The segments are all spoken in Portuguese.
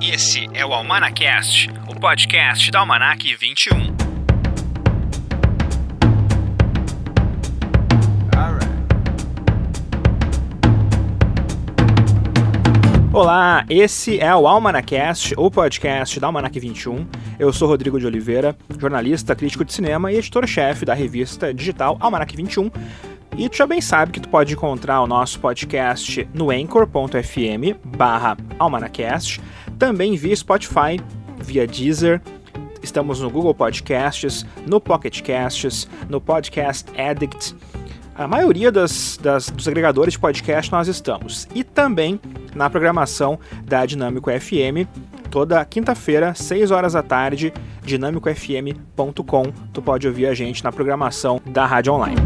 Esse é o Almanacast, o podcast da Almanac 21. Olá, esse é o Almanacast, o podcast da Almanac 21. Eu sou Rodrigo de Oliveira, jornalista, crítico de cinema e editor-chefe da revista digital Almanac 21. E tu já bem sabe que tu pode encontrar o nosso podcast no anchor.fm barra almanacast, também via Spotify, via Deezer, estamos no Google Podcasts, no Pocket Casts, no Podcast Addict, a maioria das, das, dos agregadores de podcast nós estamos. E também na programação da Dinâmico FM, toda quinta-feira, 6 horas da tarde, dinamicofm.com. Tu pode ouvir a gente na programação da Rádio Online.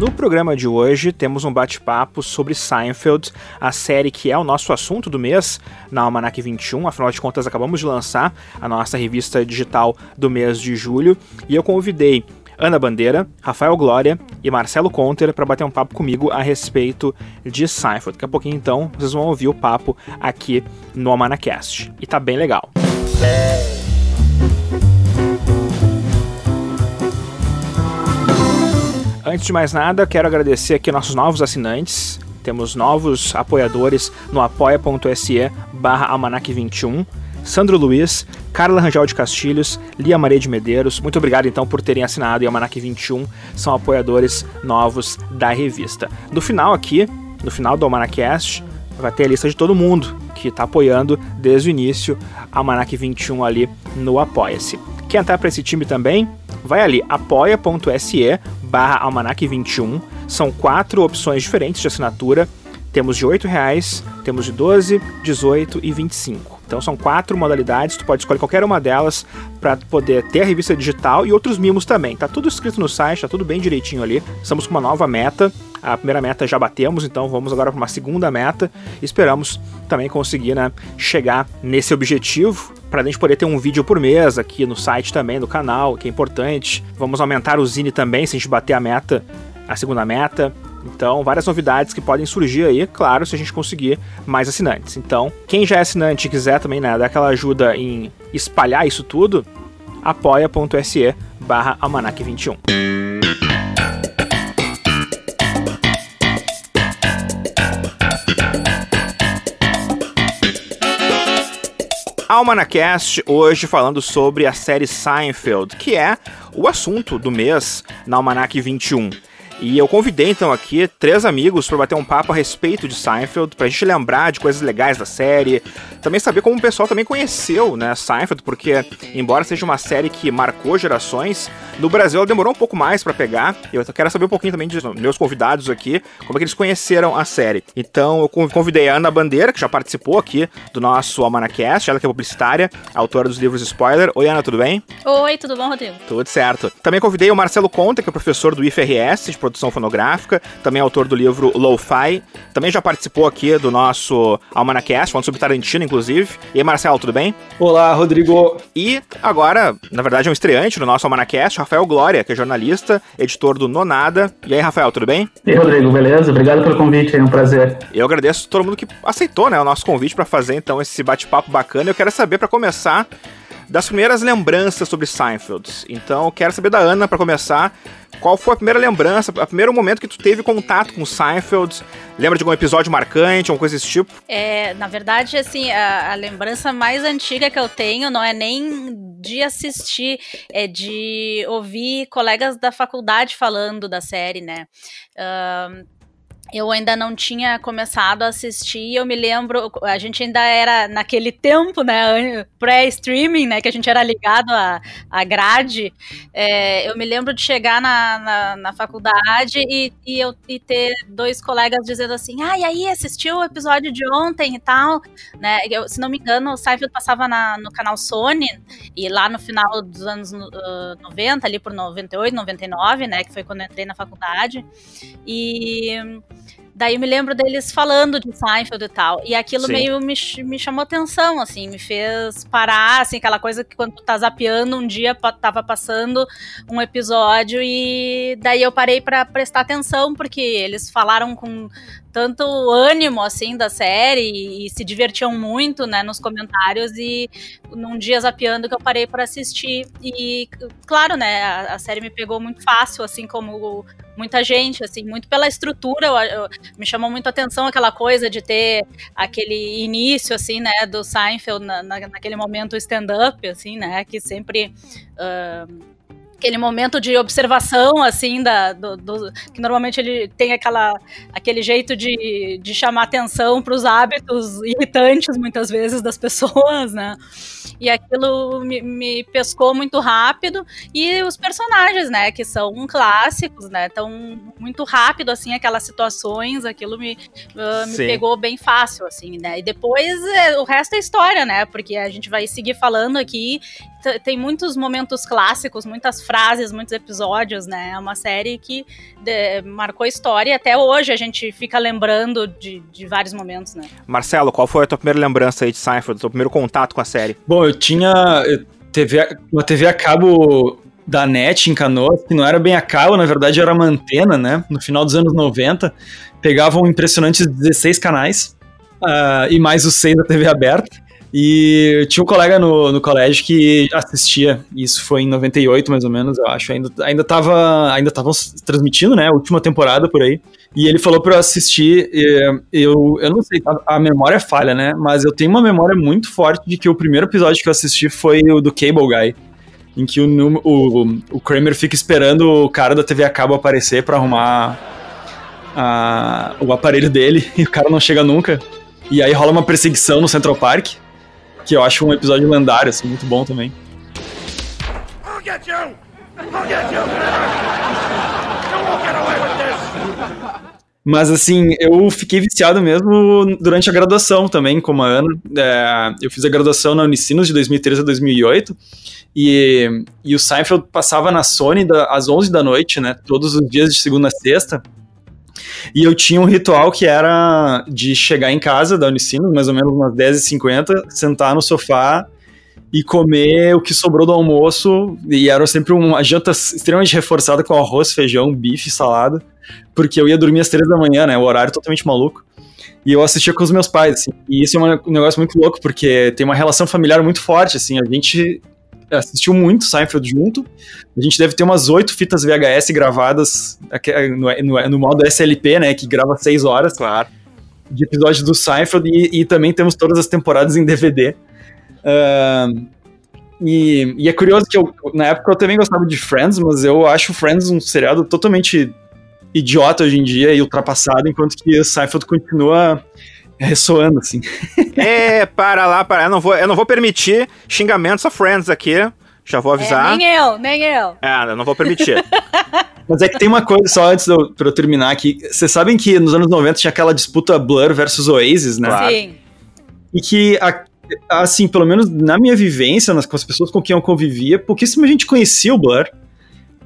No programa de hoje temos um bate-papo sobre Seinfeld, a série que é o nosso assunto do mês na Almanac 21, afinal de contas acabamos de lançar a nossa revista digital do mês de julho e eu convidei Ana Bandeira, Rafael Glória e Marcelo Conter para bater um papo comigo a respeito de Seinfeld. Daqui a pouquinho então vocês vão ouvir o papo aqui no Almanacast e tá bem legal. Antes de mais nada, quero agradecer aqui nossos novos assinantes. Temos novos apoiadores no apoia.se barra almanac21. Sandro Luiz, Carla Rangel de Castilhos, Lia Maria de Medeiros. Muito obrigado então por terem assinado o Almanac 21, são apoiadores novos da revista. No final aqui, no final do Almanacast, vai ter a lista de todo mundo que está apoiando desde o início a Almanac 21 ali no Apoia-se. Quer entrar para esse time também? Vai ali, apoia.se barra almanac21. São quatro opções diferentes de assinatura. Temos de R$ reais, temos de 12, 18 e 25. Então são quatro modalidades, tu pode escolher qualquer uma delas para poder ter a revista digital e outros mimos também. Tá tudo escrito no site, tá tudo bem direitinho ali. Estamos com uma nova meta. A primeira meta já batemos, então vamos agora para uma segunda meta. Esperamos também conseguir né, chegar nesse objetivo para a gente poder ter um vídeo por mês aqui no site também, no canal, que é importante. Vamos aumentar o Zine também, se a gente bater a meta, a segunda meta. Então, várias novidades que podem surgir aí, claro, se a gente conseguir mais assinantes. Então, quem já é assinante e quiser também né, dar aquela ajuda em espalhar isso tudo, apoia.se barra 21 Almanacast, hoje falando sobre a série Seinfeld, que é o assunto do mês na Almanac 21. E eu convidei então aqui três amigos para bater um papo a respeito de Seinfeld, pra gente lembrar de coisas legais da série, também saber como o pessoal também conheceu, né, Seinfeld, porque embora seja uma série que marcou gerações, no Brasil ela demorou um pouco mais para pegar. E eu quero saber um pouquinho também dos meus convidados aqui, como é que eles conheceram a série. Então eu convidei a Ana Bandeira, que já participou aqui do nosso Almanacast, ela que é publicitária, autora dos livros Spoiler. Oi, Ana, tudo bem? Oi, tudo bom, Rodrigo? Tudo certo. Também convidei o Marcelo Conta, que é professor do IFRS de produção fonográfica, também autor do livro Lo-Fi. Também já participou aqui do nosso Almanacast, falando sobre Tarantino, inclusive. E aí, Marcelo, tudo bem? Olá, Rodrigo. E agora, na verdade, é um estreante no nosso Almanacast, Rafael Glória, que é jornalista, editor do Nonada. E aí, Rafael, tudo bem? E aí, Rodrigo, beleza? Obrigado pelo convite, é um prazer. Eu agradeço todo mundo que aceitou né, o nosso convite para fazer então esse bate-papo bacana. Eu quero saber, para começar, das primeiras lembranças sobre Seinfeld. Então, quero saber da Ana, para começar, qual foi a primeira lembrança, o primeiro momento que tu teve contato com Seinfeld? Lembra de algum episódio marcante, alguma coisa desse tipo? É, na verdade, assim, a, a lembrança mais antiga que eu tenho não é nem de assistir, é de ouvir colegas da faculdade falando da série, né? Eu ainda não tinha começado a assistir, eu me lembro, a gente ainda era naquele tempo, né, pré-streaming, né, que a gente era ligado à, à grade, é, eu me lembro de chegar na, na, na faculdade e, e, eu, e ter dois colegas dizendo assim, ah, e aí, assistiu o episódio de ontem e tal, né, eu, se não me engano, o Seinfeld passava na, no canal Sony, e lá no final dos anos uh, 90, ali por 98, 99, né, que foi quando eu entrei na faculdade, e daí me lembro deles falando de Seinfeld e tal. E aquilo Sim. meio me, me chamou atenção, assim, me fez parar, assim, aquela coisa que quando tu tá zapeando, um dia tava passando um episódio e daí eu parei para prestar atenção, porque eles falaram com tanto ânimo assim da série e, se divertiam muito, né, nos comentários e num dia zapeando que eu parei para assistir. E claro, né, a, a, série me pegou muito fácil, assim como muita gente, assim, muito pela estrutura, eu, eu, me chamou muito a atenção aquela coisa de ter aquele início, assim, né, do Seinfeld na, na, naquele momento stand-up, assim, né, que sempre uh, aquele momento de observação, assim, da, do, do, que normalmente ele tem aquela, aquele jeito de, de chamar atenção para os hábitos irritantes, muitas vezes, das pessoas, né? E aquilo me, me, pescou muito rápido. E os personagens, né, que são clássicos, né, tão muito rápido, assim, aquelas situações, aquilo me, uh, me pegou bem fácil, assim, né? E depois é, o resto é história, né? Porque a gente vai seguir falando aqui tem muitos momentos clássicos, muitas frases, muitos episódios, né? É uma série que de, marcou história e até hoje a gente fica lembrando de, de, vários momentos, né? Marcelo, qual foi a tua primeira lembrança aí de Seinfeld, o teu primeiro contato com a série? Bom, eu tinha TV, uma TV a cabo da NET em Canoas, que não era bem a cabo, na verdade era uma antena, né? No final dos anos 90, pegavam impressionantes 16 canais, uh, e mais os 6 da TV aberta. E tinha um colega no, no colégio que assistia, isso foi em 98 mais ou menos, eu acho. Ainda, ainda tava. Ainda estavam transmitindo, né? A última temporada por aí. E ele falou pra eu assistir. Eu, eu não sei, a, a memória falha, né? Mas eu tenho uma memória muito forte de que o primeiro episódio que eu assisti foi o do Cable Guy. Em que o, o, o Kramer fica esperando o cara da TV a cabo aparecer para arrumar a, o aparelho dele e o cara não chega nunca. E aí rola uma perseguição no Central Park que eu acho um episódio lendário, assim, muito bom também. I'll get you! I'll get you! You won't get away with this! Mas assim, eu fiquei viciado mesmo durante a graduação também, como a Ana. É, eu fiz a graduação na Unicinos de 2013 a 2008 e, e o Seinfeld passava na Sony da, às 11 da noite, né? Todos os dias de segunda a sexta. E eu tinha um ritual que era de chegar em casa da Unicinos, mais ou menos umas 10h50, sentar no sofá e comer o que sobrou do almoço. E era sempre uma janta extremamente reforçada com arroz, feijão, bife, salada, porque eu ia dormir às três da manhã, né? O horário totalmente maluco. E eu assistia com os meus pais, assim. E isso é um negócio muito louco, porque tem uma relação familiar muito forte, assim. A gente assistiu muito Seinfeld junto. A gente deve ter umas oito fitas VHS gravadas no, no, no, modo SLP, né? Que grava seis horas. Claro. De episódios do Seinfeld e, e também temos todas as temporadas em DVD. Uh, e, e, é curioso que eu, na época eu também gostava de Friends, mas eu acho Friends um seriado totalmente idiota hoje em dia e ultrapassado, enquanto que Seinfeld continua ressoando, assim. é, para lá, para. Eu não vou, eu não vou permitir xingamentos a Friends aqui. Já vou avisar. É, nem eu, nem eu. É, eu não vou permitir. Mas é que tem uma coisa só antes de pra eu terminar aqui. Vocês sabem que nos anos 90 tinha aquela disputa Blur versus Oasis, né? Claro. Sim. E que, assim, pelo menos na minha vivência, nas, com as pessoas com quem eu convivia, pouquíssima gente conhecia o Blur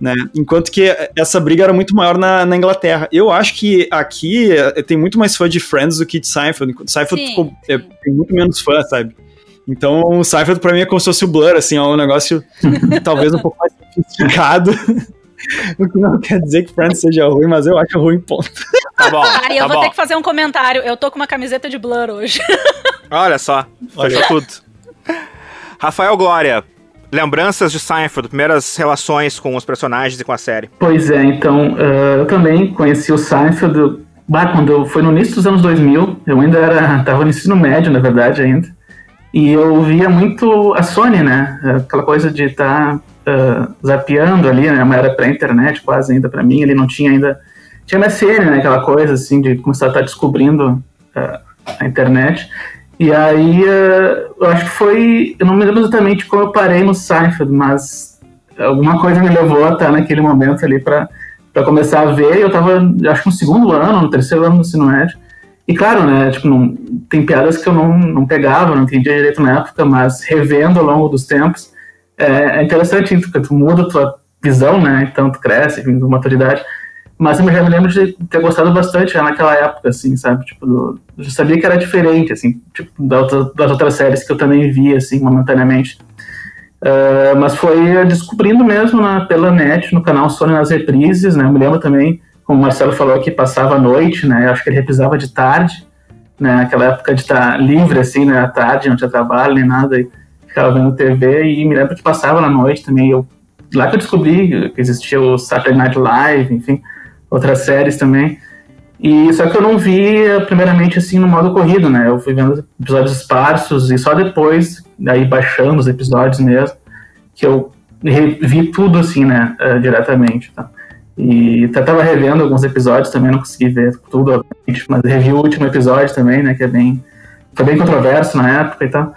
né? Enquanto que essa briga era muito maior na, na Inglaterra. Eu acho que aqui é, tem muito mais fã de Friends do que de Seinfeld. Seinfeld sim, ficou, é, tem muito menos fã, sabe? Então, o Seinfeld pra mim é como se fosse o Blur, assim, é um negócio talvez um pouco mais sofisticado. o que não quer dizer que Friends seja ruim, mas eu acho ruim, ponto. Tá bom. Cara, tá eu vou bom. ter que fazer um comentário. Eu tô com uma camiseta de Blur hoje. Olha só, fechou tudo. Rafael Glória, lembranças de Seinfeld, primeiras relações com os personagens e com a série. Pois é, então, uh, eu também conheci o Seinfeld bah, quando foi no início dos anos 2000, eu ainda era, tava no ensino médio, na verdade, ainda, e eu via muito a Sony, né, aquela coisa de estar tá, uh, zapeando ali, né, uma era pré-internet quase ainda para mim, ele não tinha ainda, tinha MSN, né, aquela coisa assim de começar a estar tá descobrindo uh, a internet, e aí, uh, eu acho que foi. Eu não me lembro exatamente como eu parei no Seinfeld, mas alguma coisa me levou a estar naquele momento ali para começar a ver. Eu tava, acho que no segundo ano, no terceiro ano do ensino médio. E claro, né, tipo, não, tem piadas que eu não, não pegava, não entendia direito na época, mas revendo ao longo dos tempos, é, é interessante, porque tu muda a tua visão, né, então tu cresce, com maturidade. Mas eu já me lembro de ter gostado bastante já naquela época, assim, sabe? Tipo, do, eu sabia que era diferente, assim, tipo, das, das outras séries que eu também via, assim, momentaneamente. Uh, mas foi descobrindo mesmo na, pela net, no canal Sony nas reprises, né? Eu me lembro também, como o Marcelo falou, que passava à noite, né? Eu acho que ele reprisava de tarde, né? Naquela época de estar livre, assim, né? À tarde, não tinha trabalho nem nada, e ficava vendo TV, e me lembro que passava na noite também. Eu, lá que eu descobri que existia o Saturday Night Live, enfim outras séries também. E só que eu não vi primeiramente assim no modo corrido, né? Eu fui vendo episódios esparsos e só depois, aí baixando os episódios mesmo, que eu vi tudo assim, né, uh, diretamente, tá? E até tava revendo alguns episódios também, não consegui ver tudo, obviamente, mas revi o último episódio também, né, que é bem foi bem controverso na época e tal.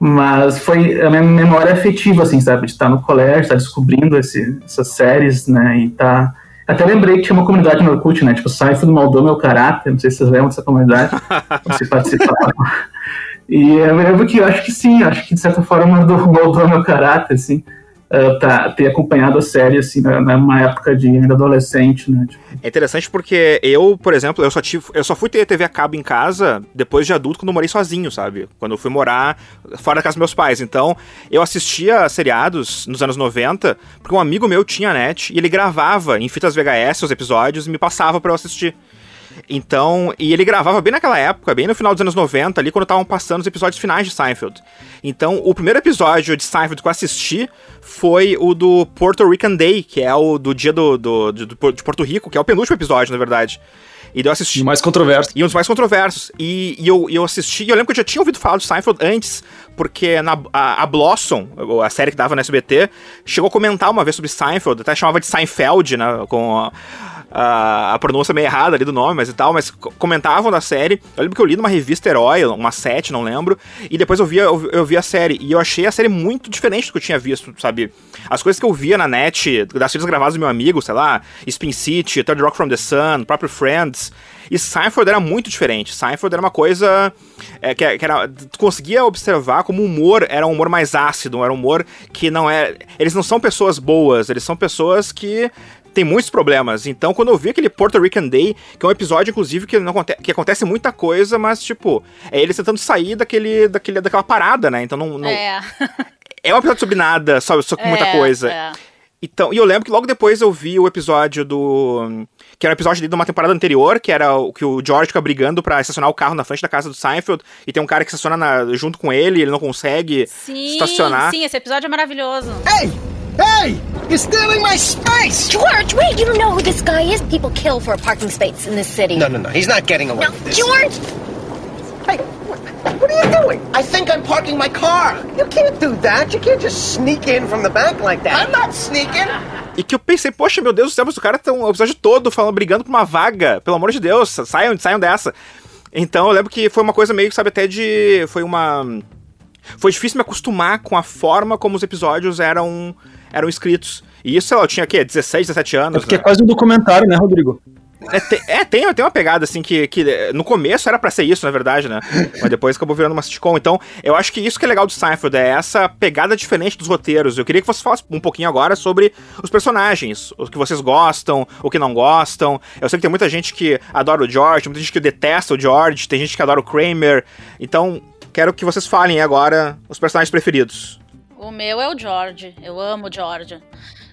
Mas foi a minha memória afetiva, assim, sabe? De estar no colégio, estar descobrindo esse, essas séries, né? E estar até lembrei que tinha uma comunidade no Orkut, né? Tipo, Seinfeld moldou meu caráter. Não sei se vocês lembram dessa comunidade. se participaram. E eu lembro que eu acho que sim, acho que de certa forma moldou meu caráter, assim tá, ter acompanhado a série, assim, numa época de ainda adolescente, né? Tipo. É interessante porque eu, por exemplo, eu só, tive, eu só fui ter TV a cabo em casa depois de adulto, quando eu morei sozinho, sabe? Quando eu fui morar fora da casa dos meus pais. Então, eu assistia seriados nos anos 90, porque um amigo meu tinha net e ele gravava em fitas VHS os episódios e me passava para eu assistir. Então, e ele gravava bem naquela época, bem no final dos anos 90, ali quando estavam passando os episódios finais de Seinfeld. Então, o primeiro episódio de Seinfeld que eu assisti foi o do Puerto Rican Day, que é o do dia do, do, do, do de Porto Rico, que é o penúltimo episódio, na verdade. E eu assisti. E mais controverso. E um dos mais controversos. E, e eu, eu assisti, e eu lembro que eu já tinha ouvido falar de Seinfeld antes, porque na, a, a, Blossom, a série que dava no SBT, chegou a comentar uma vez sobre Seinfeld, até chamava de Seinfeld, né? Com. A, a, a pronúncia meio errada ali do nome, mas e tal, mas comentavam da série. Eu lembro que eu li numa revista Herói, uma sete, não lembro, e depois eu vi, eu, eu vi a série, e eu achei a série muito diferente do que eu tinha visto, sabe? As coisas que eu via na net, das séries gravadas do meu amigo, sei lá, Spin City, Third Rock from the Sun, próprio Friends, e Seinfeld era muito diferente. Seinfeld era uma coisa é, que, que, era. Tu conseguia observar como o humor era um humor mais ácido, era um humor que não é. Eles não são pessoas boas, eles são pessoas que tem muitos problemas. Então, quando eu vi aquele Puerto Rican Day, que é um episódio, inclusive, que, não acontece, que acontece muita coisa, mas, tipo, é eles tentando sair daquele, daquele, daquela parada, né? Então não. não... É. é um episódio sobre nada, só, só com é, muita coisa. É. Então, e eu lembro que logo depois eu vi o episódio do. Que era um episódio de uma temporada anterior, que era o que o George fica brigando pra estacionar o carro na frente da casa do Seinfeld, e tem um cara que estaciona na, junto com ele, ele não consegue sim, estacionar. Sim, esse episódio é maravilhoso. Ei! Hey! You're stealing my space! George, wait, you don't know who this guy is? People kill for a parking space in this city. No, no, no. He's not getting away no, with this. George! Hey, what, are you doing? I think I'm parking my car. You can't do that. You can't just sneak in from the back like that. I'm not sneaking. E que eu pensei, poxa, meu Deus do céu, mas o cara tá um episódio todo falando, brigando por uma vaga. Pelo amor de Deus, saiam, saiam dessa. Então eu lembro que foi uma coisa meio, sabe, até de. Foi uma. Foi difícil me acostumar com a forma como os episódios eram eram escritos. E isso, sei lá, eu tinha aqui 16, 17 anos. É porque né? é quase um documentário, né, Rodrigo? É, tem, é, tem, tem uma pegada, assim, que, que no começo era para ser isso, na verdade, né? Mas depois acabou virando uma sitcom. Então, eu acho que isso que é legal do Seinfeld, é essa pegada diferente dos roteiros. Eu queria que você falasse um pouquinho agora sobre os personagens, o que vocês gostam, o que não gostam. Eu sei que tem muita gente que adora o George, muita gente que detesta o George, tem gente que adora o Kramer. Então, quero que vocês falem agora os personagens preferidos. O meu é o George. Eu amo o George.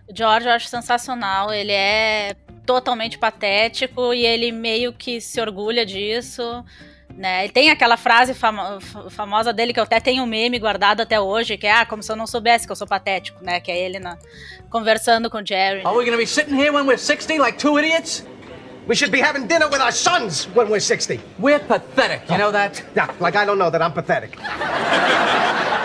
O George eu acho sensacional. Ele é totalmente patético e ele meio que se orgulha disso. Né? Ele tem aquela frase famo famosa dele que eu até tenho um meme guardado até hoje, que é ah, como se eu não soubesse que eu sou patético, né? Que é ele na, conversando com o Jerry. Are we gonna be sitting here when we're 60 like two idiots? We should be having dinner with our sons when we're 60. We're pathetic, you know that? Yeah, like I don't know that I'm pathetic.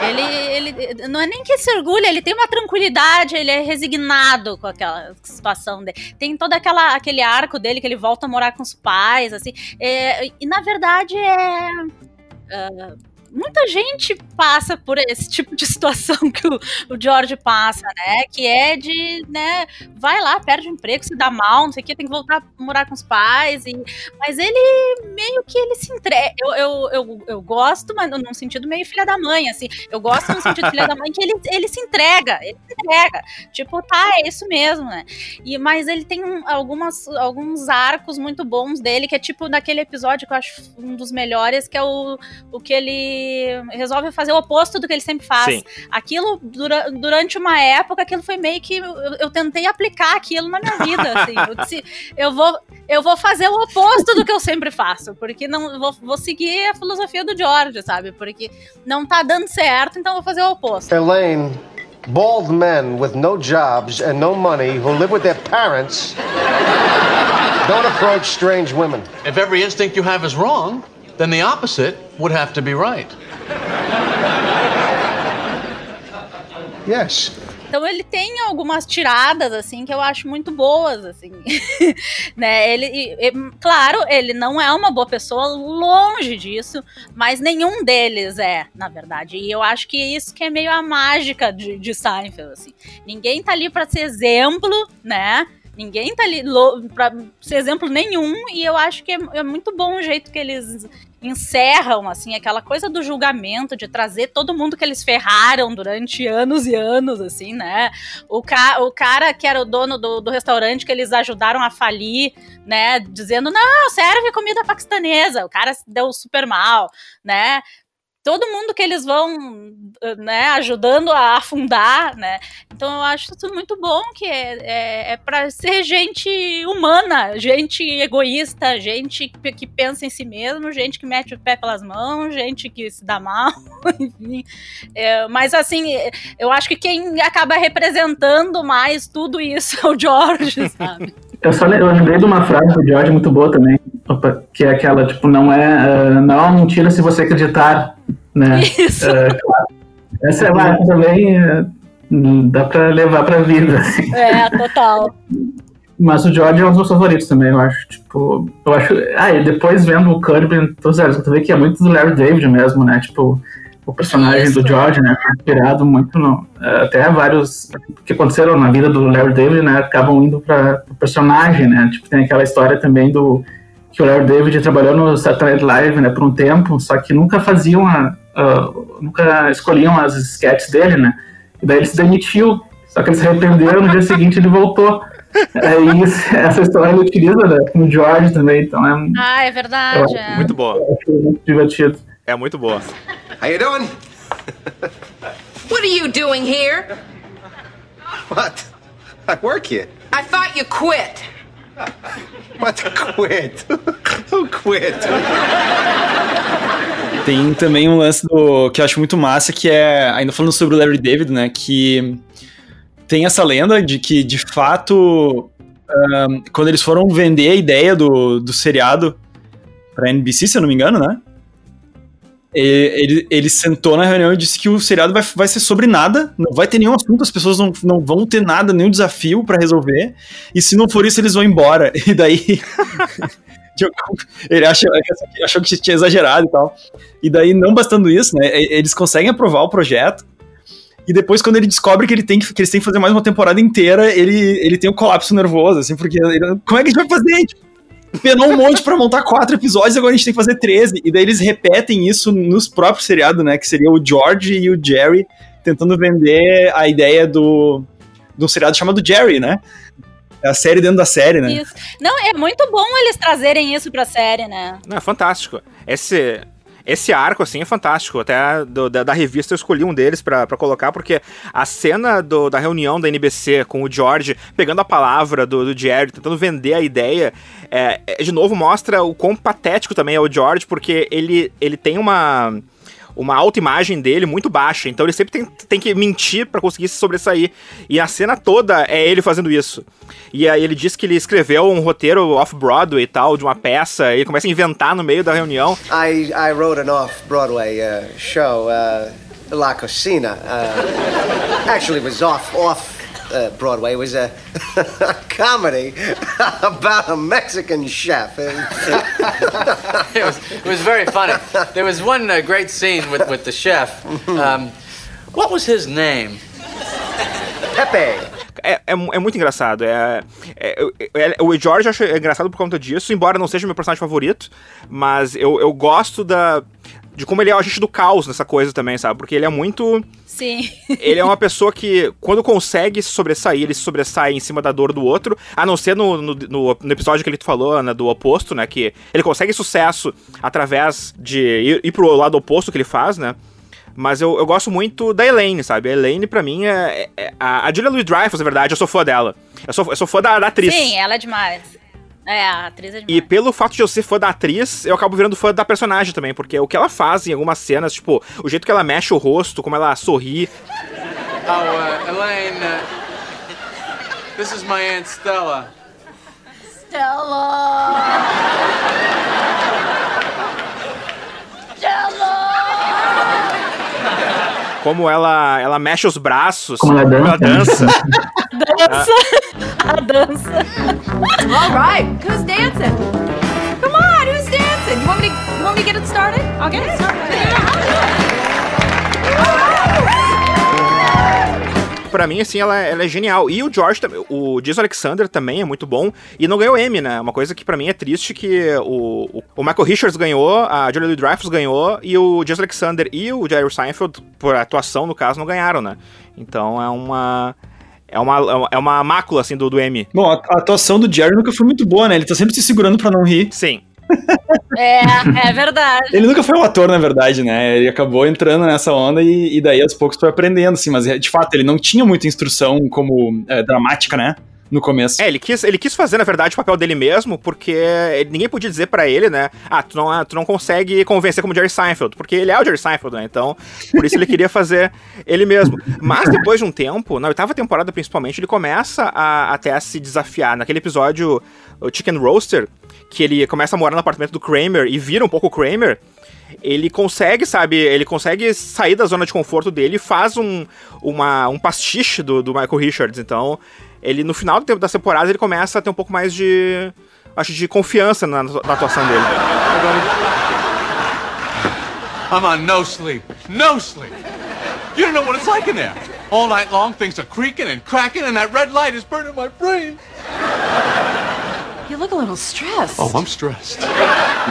Ele, ele não é nem que se orgulha, ele tem uma tranquilidade, ele é resignado com aquela situação dele. Tem todo aquela, aquele arco dele que ele volta a morar com os pais, assim. É, e na verdade é. Uh, muita gente passa por esse tipo de situação que o, o George passa, né? Que é de, né, vai lá, perde o emprego, se dá mal, não sei o que, tem que voltar a morar com os pais. E, mas ele meio que ele se entrega. Eu, eu, eu, eu gosto, mas num sentido meio filha da mãe, assim. Eu gosto no sentido filha da mãe que ele, ele se entrega, ele se entrega. Tipo, tá, é isso mesmo, né? E, mas ele tem um, algumas, alguns arcos muito bons dele, que é tipo naquele episódio que eu acho um dos melhores, que é o, o que ele resolve fazer o oposto do que ele sempre faz. Sim. Aquilo, dura, durante uma época, aquilo foi meio que. Eu, eu tentei aplicar aquilo na minha vida. Assim. Eu disse, eu vou, eu vou fazer o oposto do que eu sempre faço, porque não vou, vou seguir a filosofia do George, sabe? Porque não tá dando certo, então vou fazer o oposto. Elaine, bald men with no jobs and no money who live with their parents don't approach strange women. If every instinct you have is wrong, then the opposite would have to be right. Yes. Então ele tem algumas tiradas assim que eu acho muito boas assim, né? Ele, e, claro, ele não é uma boa pessoa, longe disso, mas nenhum deles é, na verdade. E eu acho que isso que é meio a mágica de, de Seinfeld assim. Ninguém tá ali para ser exemplo, né? Ninguém tá ali pra ser exemplo nenhum, e eu acho que é, é, muito bom o jeito que eles encerram, assim, aquela coisa do julgamento, de trazer todo mundo que eles ferraram durante anos e anos, assim, né? O, ca o cara que era o dono do, do restaurante que eles ajudaram a falir, né? Dizendo, não, serve comida paquistanesa. O cara se deu super mal, né? Todo mundo que eles vão né, ajudando a afundar, né? Então eu acho isso muito bom que é, é, é para ser gente humana, gente egoísta, gente que, que, pensa em si mesmo, gente que mete o pé pelas mãos, gente que se dá mal, enfim. É, mas assim, eu acho que quem acaba representando mais tudo isso é o George, sabe? Eu só eu lembrei de uma frase do George muito boa também, que é aquela, tipo, não é, uh, não é uma mentira se você acreditar, né? Isso. Uh, claro. Essa é uma também uh, dá pra levar pra vida, assim. É, total. Mas o George é um dos meus favoritos também, eu acho, tipo, eu acho, ah, e depois vendo o Kirby, tô zero, tu vê que é muito do Larry David mesmo, né, tipo, o personagem Isso. do George, né? Inspirado muito no. É, até vários que aconteceram na vida do Larry David, né? Acabam indo para o personagem, né? Tipo, tem aquela história também do. Que o Larry David trabalhou no Saturday Night Live, né? Por um tempo, só que nunca faziam a. nunca escolhiam as sketches dele, né? E daí ele se demitiu. Só que ele se arrependeu no dia seguinte ele voltou. É isso, essa história ele utiliza né, com o George também, então é. Ah, é verdade. É. Muito boa. É muito divertido. É muito boa. How you doing? what are you doing here? What? I work here. I thought you quit. What quit? Who quit? Tem também um lance do que eu acho muito massa, que é, ainda falando sobre o Larry David, né, que tem essa lenda de que, de fato, um, quando eles foram vender a ideia do, do seriado pra NBC, se eu não me engano, né, ele, ele sentou na reunião e disse que o seriado vai, vai ser sobre nada, não vai ter nenhum assunto, as pessoas não, não vão ter nada, nenhum desafio para resolver, e se não for isso, eles vão embora. E daí. ele achou, achou que tinha exagerado e tal. E daí, não bastando isso, né? Eles conseguem aprovar o projeto. E depois, quando ele descobre que, ele tem que, que eles têm que fazer mais uma temporada inteira, ele, ele tem um colapso nervoso, assim, porque ele, como é que a gente vai fazer? Tipo, penou um monte para montar quatro episódios, agora a gente tem que fazer 13. E daí eles repetem isso nos próprios seriados, né? Que seria o George e o Jerry tentando vender a ideia do, do seriado chamado Jerry, né? É a série dentro da série, né? Isso. Não, é muito bom eles trazerem isso pra série, né? Não, é fantástico. Esse, esse arco, assim, é fantástico. Até do, da, da, revista eu escolhi um deles para colocar, porque a cena do, da reunião da NBC com o George pegando a palavra do, do Jerry, tentando vender a ideia, é, é, de novo mostra o quão patético também é o George, porque ele, ele tem uma uma autoimagem dele muito baixa. Então ele sempre tem, tem que mentir para conseguir se sobressair. E a cena toda é ele fazendo isso. E aí ele diz que ele escreveu um roteiro off-Broadway e tal, de uma peça, e ele começa a inventar no meio da reunião. I, I wrote an off-Broadway uh, show, uh, La Cocina. Uh, actually, was off, off uh, Broadway was a, a comedy about a Mexican chef. it, was, it was very funny. There was one uh, great scene with, with the chef. Um, what was his name? Pepe. É, é, é, muito engraçado. É, é, é, o George eu acho engraçado por conta disso, embora não seja meu personagem favorito, mas eu, eu gosto da. De como ele é o agente do caos nessa coisa também, sabe? Porque ele é muito. Sim. Ele é uma pessoa que, quando consegue se sobressair, ele se sobressai em cima da dor do outro. A não ser no, no, no, no episódio que ele falou, Ana, do oposto, né? Que ele consegue sucesso através de ir, ir pro lado oposto que ele faz, né? Mas eu, eu gosto muito da Elaine, sabe? A Elaine, pra mim, é, é, a, a Julia Louis-Dreyfus, na verdade, eu sou fã dela. Eu sou, eu sou fã da, da atriz. Sim, ela é demais. É, a atriz é demais. E pelo fato de eu ser fã da atriz, eu acabo virando fã da personagem também, porque o que ela faz em algumas cenas, tipo, o jeito que ela mexe o rosto, como ela sorri. Oh, uh, Elaine, uh, this is my Aunt Stella. Stella! Stella! Como ela, ela mexe os braços. Como ela dança. Como ela dança. dança. A dança. All right, who's dancing? Come on, who's dancing? You want me to, you want me to get it started? I'll get it started. Pra mim, assim, ela, ela é genial. E o George, o Jason Alexander também é muito bom. E não ganhou M, né? Uma coisa que pra mim é triste que o, o, o Michael Richards ganhou, a Julia Louis-Dreyfus ganhou, e o Jason Alexander e o Jerry Seinfeld, por atuação, no caso, não ganharam, né? Então é uma... É uma, é uma mácula, assim, do, do M. Bom, a, a atuação do Jerry nunca foi muito boa, né? Ele tá sempre se segurando pra não rir. Sim. É, é verdade. Ele nunca foi um ator, na verdade, né? Ele acabou entrando nessa onda e, e daí aos poucos foi aprendendo, assim. Mas de fato, ele não tinha muita instrução como é, dramática, né? no começo. É, ele quis, ele quis fazer, na verdade, o papel dele mesmo, porque ele, ninguém podia dizer para ele, né? Ah, tu não, tu não consegue convencer como Jerry Seinfeld, porque ele é o Jerry Seinfeld, né? Então, por isso ele queria fazer ele mesmo. Mas depois de um tempo, na oitava temporada principalmente, ele começa a até a se desafiar. Naquele episódio, o Chicken Roaster, que ele começa a morar no apartamento do Kramer e vira um pouco o Kramer, ele consegue, sabe, ele consegue sair da zona de conforto dele e faz um, uma, um pastiche do, do Michael Richards. Então, ele no final do tempo das temporadas ele começa a ter um pouco mais de acho de confiança na, na atuação dele. I'm on no sleep. No sleep. You don't know what it's like in there. All night long things are creaking and cracking and that red light is burning my brain. You look a little stressed. Oh, I'm stressed.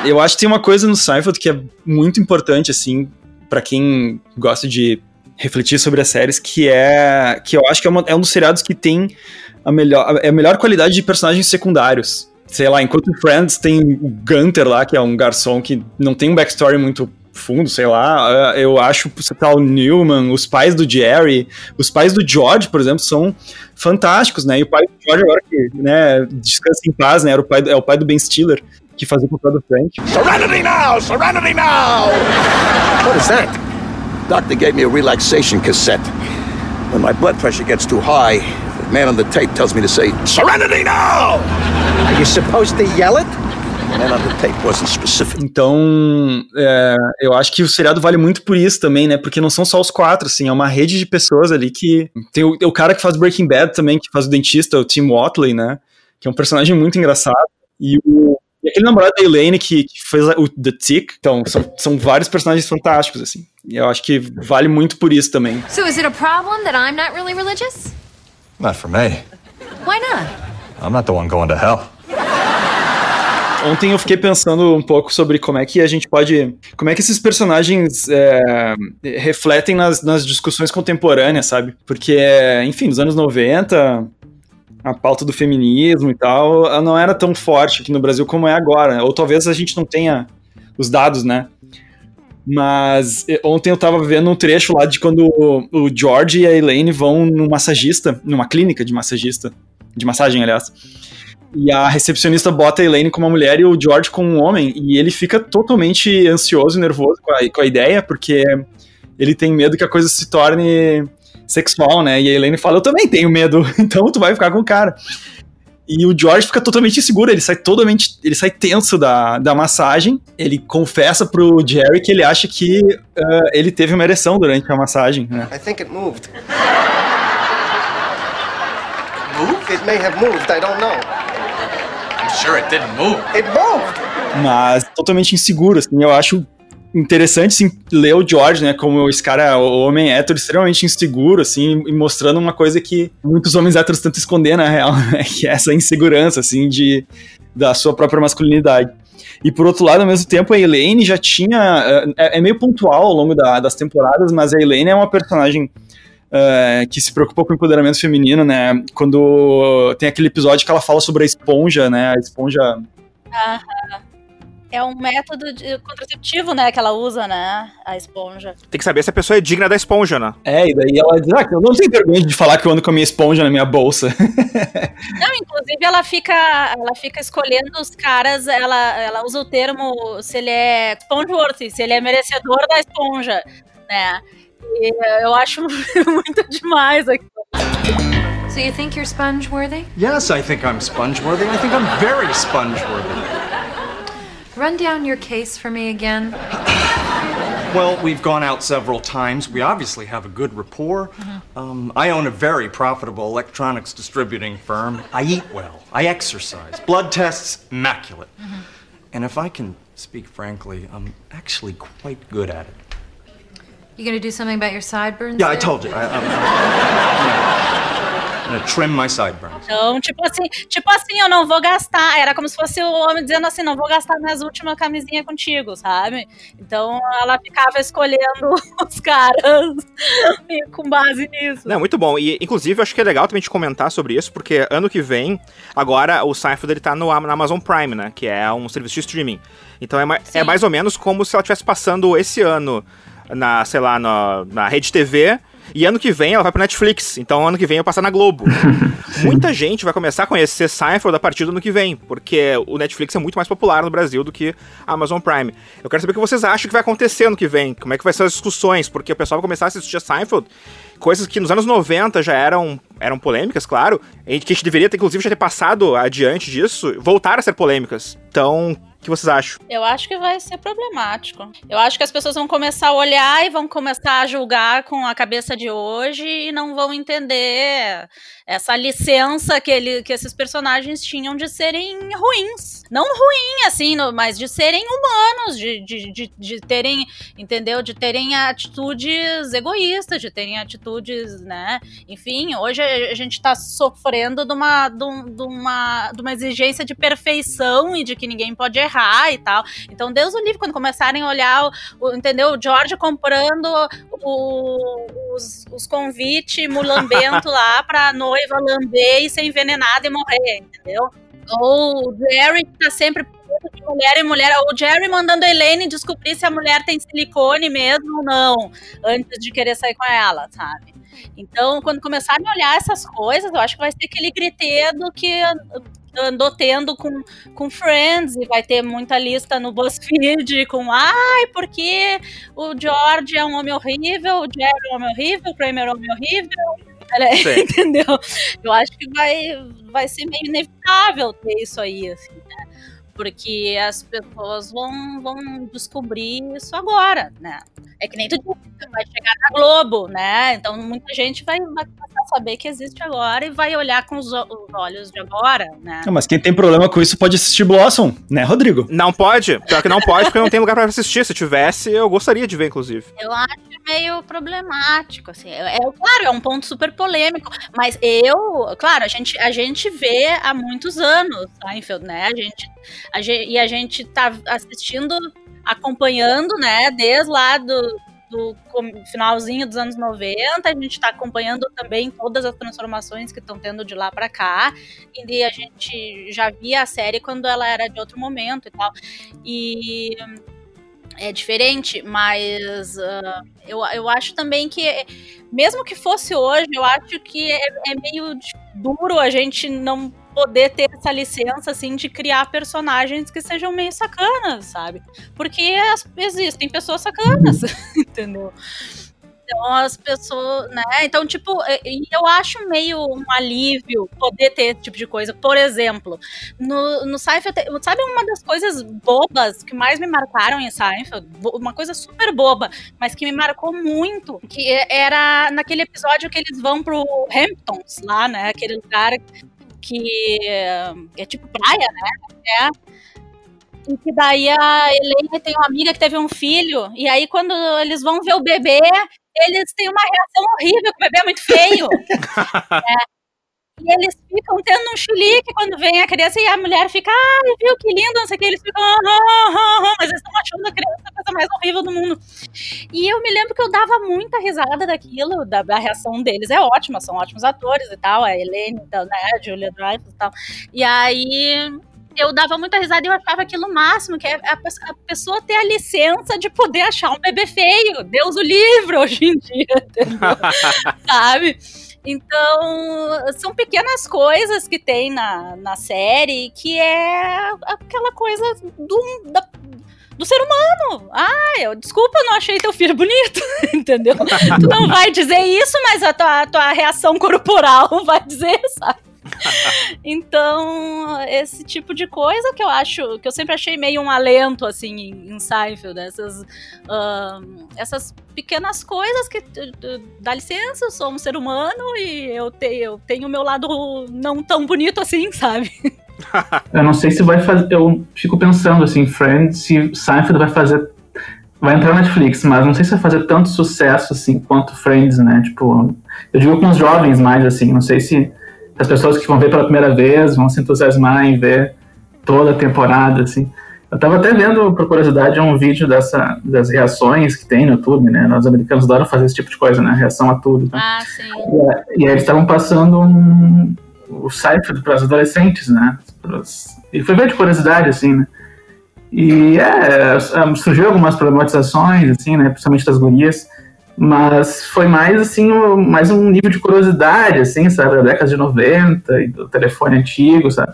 Eu acho que tem uma coisa no Seinfeld que é muito importante assim para quem gosta de refletir sobre as séries, que é. que eu acho que é, uma, é um dos seriados que tem a melhor, é a melhor qualidade de personagens secundários. Sei lá, enquanto Friends tem o Gunter lá, que é um garçom que não tem um backstory muito fundo, sei lá. Eu acho você tá o Newman, os pais do Jerry, os pais do George, por exemplo, são fantásticos, né? E o pai do George agora que, né, descansa em paz, né? Era o pai, é o pai do Ben Stiller que fazia o papel do Frank. Serenity now, serenity now. What is that? Doctor gave me a relaxation cassette. When my blood pressure gets too high, the man on the tape tells me to say, Serenity now! Are you supposed to yell it? Wasn't specific. Então, é, eu acho que o seriado vale muito por isso também, né? Porque não são só os quatro, assim, é uma rede de pessoas ali que. Tem o, o cara que faz Breaking Bad também, que faz o dentista, o Tim Watley, né? Que é um personagem muito engraçado. E o, e aquele namorado da Elaine que, que fez o The Tick. Então, são, são vários personagens fantásticos, assim. E eu acho que vale muito por isso também. So is it a problem that I'm not really religious? Not for me. Why not? I'm not the one going to hell. Ontem eu fiquei pensando um pouco sobre como é que a gente pode. Como é que esses personagens é, refletem nas, nas discussões contemporâneas, sabe? Porque, enfim, nos anos 90, a pauta do feminismo e tal não era tão forte aqui no Brasil como é agora. Ou talvez a gente não tenha os dados, né? Mas ontem eu tava vendo um trecho lá de quando o George e a Elaine vão num massagista, numa clínica de massagista, de massagem, aliás. E a recepcionista bota a Elaine como uma mulher e o George como um homem, e ele fica totalmente ansioso e nervoso com a, com a ideia, porque ele tem medo que a coisa se torne sexual, né? E a Elaine fala, eu também tenho medo, então tu vai ficar com o cara. E o George fica totalmente inseguro, ele sai totalmente, ele sai tenso da, da massagem, ele confessa pro Jerry que ele acha que uh, ele teve uma ereção durante a massagem, né? I think it moved. move? It may have moved, I don't know. Sure it didn't move. It moved! Mas totalmente inseguro, assim, eu acho interessante assim, ler o George, né, como esse cara, o homem hétero extremamente inseguro, assim, e mostrando uma coisa que muitos homens héteros tentam esconder, na real, né, que é essa insegurança, assim, de, da sua própria masculinidade. E por outro lado, ao mesmo tempo, a Elaine já tinha. É, é meio pontual ao longo da, das temporadas, mas a Elaine é uma personagem uh, que se preocupa com o empoderamento feminino, né? Quando tem aquele episódio que ela fala sobre a esponja, né? A esponja. Aham. É um método de- contraceptivo, né, que ela usa, né, a esponja. Tem que saber se a pessoa é digna da esponja, né? É, e daí ela diz: Ah, eu não tenho vergonha de falar que eu ando com a minha esponja na minha bolsa. Não, inclusive ela fica, ela fica escolhendo os caras, ela, ela usa o termo se ele é spongeworthy, se ele é merecedor da esponja, né? Eu acho muito demais aqui. So you think you're sponge worthy? Yes, I think I'm sponge-worthy. I think I'm very sponge-worthy. Run down your case for me again. Well, we've gone out several times. We obviously have a good rapport. Um, I own a very profitable electronics distributing firm. I eat well. I exercise. Blood tests, immaculate. And if I can speak frankly, I'm actually quite good at it. You gonna do something about your sideburns? Yeah, I told you. I, I'm, I'm gonna trim my sideburns. Então, tipo assim, tipo assim, eu não vou gastar. Era como se fosse o homem dizendo assim, não vou gastar minhas últimas camisinhas contigo, sabe? Então ela ficava escolhendo os caras com base nisso. Não, muito bom. E, inclusive, eu acho que é legal também te comentar sobre isso, porque ano que vem, agora o Seinfeld ele tá no, na Amazon Prime, né? Que é um serviço de streaming. Então é, ma- é mais ou menos como se ela estivesse passando esse ano na, sei lá, na, na Rede TV. E ano que vem ela vai pro Netflix. Então ano que vem eu passar na Globo. Muita gente vai começar a conhecer Seinfeld a partir do ano que vem, porque o Netflix é muito mais popular no Brasil do que a Amazon Prime. Eu quero saber o que vocês acham que vai acontecer ano que vem, como é que vai ser as discussões, porque o pessoal vai começar a assistir a Seinfeld, coisas que nos anos 90 já eram, eram polêmicas, claro, e que a gente deveria ter, inclusive, já ter passado adiante disso, voltar a ser polêmicas. Então, o que vocês acham? Eu acho que vai ser problemático. Eu acho que as pessoas vão começar a olhar e vão começar a julgar com a cabeça de hoje e não vão entender essa licença que, ele, que esses personagens tinham de serem ruins. Não ruim, assim, no- mas de serem humanos, de, de, de, de terem, entendeu? De terem atitudes egoístas, de terem atitudes, né? Enfim, hoje a gente tá sofrendo de uma, de, um- uma, de uma exigência de perfeição e de que ninguém pode errar e tal. Então, Deus o livre, quando começarem a olhar, o, entendeu? O George comprando o- os, os convites mulambento lá pra noiva lamber e ser envenenada e morrer, entendeu? Ou o Jerry tá sempre de mulher em mulher. O Jerry mandando a Elaine descobrir se a mulher tem silicone mesmo ou não, antes de querer sair com ela, sabe? Então, quando começarem a olhar essas coisas, eu acho que vai ser aquele gritedo que andou tendo com, com Friends e vai ter muita lista no BuzzFeed com ai, porque o George é um homem horrível, o Jerry é um homem horrível, o Kramer é um homem horrível. Entendeu? Eu acho que vai, vai ser meio inevitável ter isso aí, assim, né? Porque as pessoas vão, vão descobrir isso agora, né? É que nem tu disse, vai chegar na Globo, né? Então muita gente vai, vai começar a saber que existe agora e vai olhar com os, os olhos de agora, né? Ah, mas quem tem problema com isso pode assistir Blossom, né, Rodrigo? Não pode? Pior que não pode, porque não tem lugar pra assistir. Se tivesse, eu gostaria de ver, inclusive. Eu acho meio problemático, assim. É, é- claro, é um ponto super polêmico, mas eu, claro, a gente, a gente vê há muitos anos Seinfeld, né? A gente, a gente, e a gente tá assistindo, acompanhando, né, desde lá do, do finalzinho dos anos 90, a gente tá acompanhando também todas as transformações que estão tendo de lá para cá, e a gente já via a série quando ela era de outro momento e tal. E é diferente, mas ah, eu, eu acho também que, mesmo que fosse hoje, eu acho que é, é meio duro a gente não poder ter essa licença, assim, de criar personagens que sejam meio sacanas, sabe? Porque as- existem pessoas sacanas, entendeu? Então as pessoas, né? Então, tipo, eu acho meio um alívio poder ter esse tipo de coisa. Por exemplo, no, no Seinfeld, sabe uma das coisas bobas que mais me marcaram em Seinfeld? Uma coisa super boba, mas que me marcou muito, que era naquele episódio que eles vão pro Hamptons, lá, né? Aquele lugar que é tipo praia, né? É. E que daí a Helene tem uma amiga que teve um filho, e aí quando eles vão ver o bebê, eles têm uma reação horrível, que o bebê é muito feio. é. E eles ficam tendo um chilique quando vem a criança e a mulher fica, ai, viu que lindo, não sei o que, eles ficam, ah, ah, ah, mas eles estão achando a criança a coisa mais horrível do mundo. E eu me lembro que eu dava muita risada daquilo, da, da reação deles é ótima, são ótimos atores e tal, a Helene, então, né, a Julia Dreyfus e tal. E aí eu dava muita risada e eu achava aquilo máximo, que é a, a, pessoa ter a licença de poder achar um bebê feio. Deus o livre hoje em dia, entendeu? Sabe? Então, são pequenas coisas que tem na, na série que é aquela coisa do, da, do ser humano. Ah, eu, desculpa, não achei teu filho bonito, entendeu? tu não vai dizer isso, mas a tua, a tua reação corporal vai dizer, sabe? então, esse tipo de coisa que eu acho, que eu sempre achei meio um alento, assim, em, em Seinfeld, essas, uh, essas pequenas coisas que, dá licença, eu sou um ser humano e eu, te, eu tenho o meu lado não tão bonito assim, sabe? eu não sei se vai fazer, eu fico pensando, assim, Friends, se Seinfeld vai fazer vai entrar na Netflix, mas não sei se vai fazer tanto sucesso assim quanto Friends, né? Tipo, eu digo com os jovens mais assim, não sei se as pessoas que vão ver pela primeira vez vão se entusiasmar em ver toda a temporada, assim. Eu estava até vendo, por curiosidade, um vídeo dessa, das reações que tem no YouTube, né? Nós americanos adoram fazer esse tipo de coisa, né? Reação a tudo. Né? Ah, sim. E, e aí eles estavam passando um, o site para os adolescentes, né? E foi bem de curiosidade, assim, né? E é, é, surgiu algumas problematizações, assim, né? Principalmente das gurias. Mas foi mais assim, mais um nível de curiosidade, assim, sabe? Da década de 90 e do telefone antigo, sabe?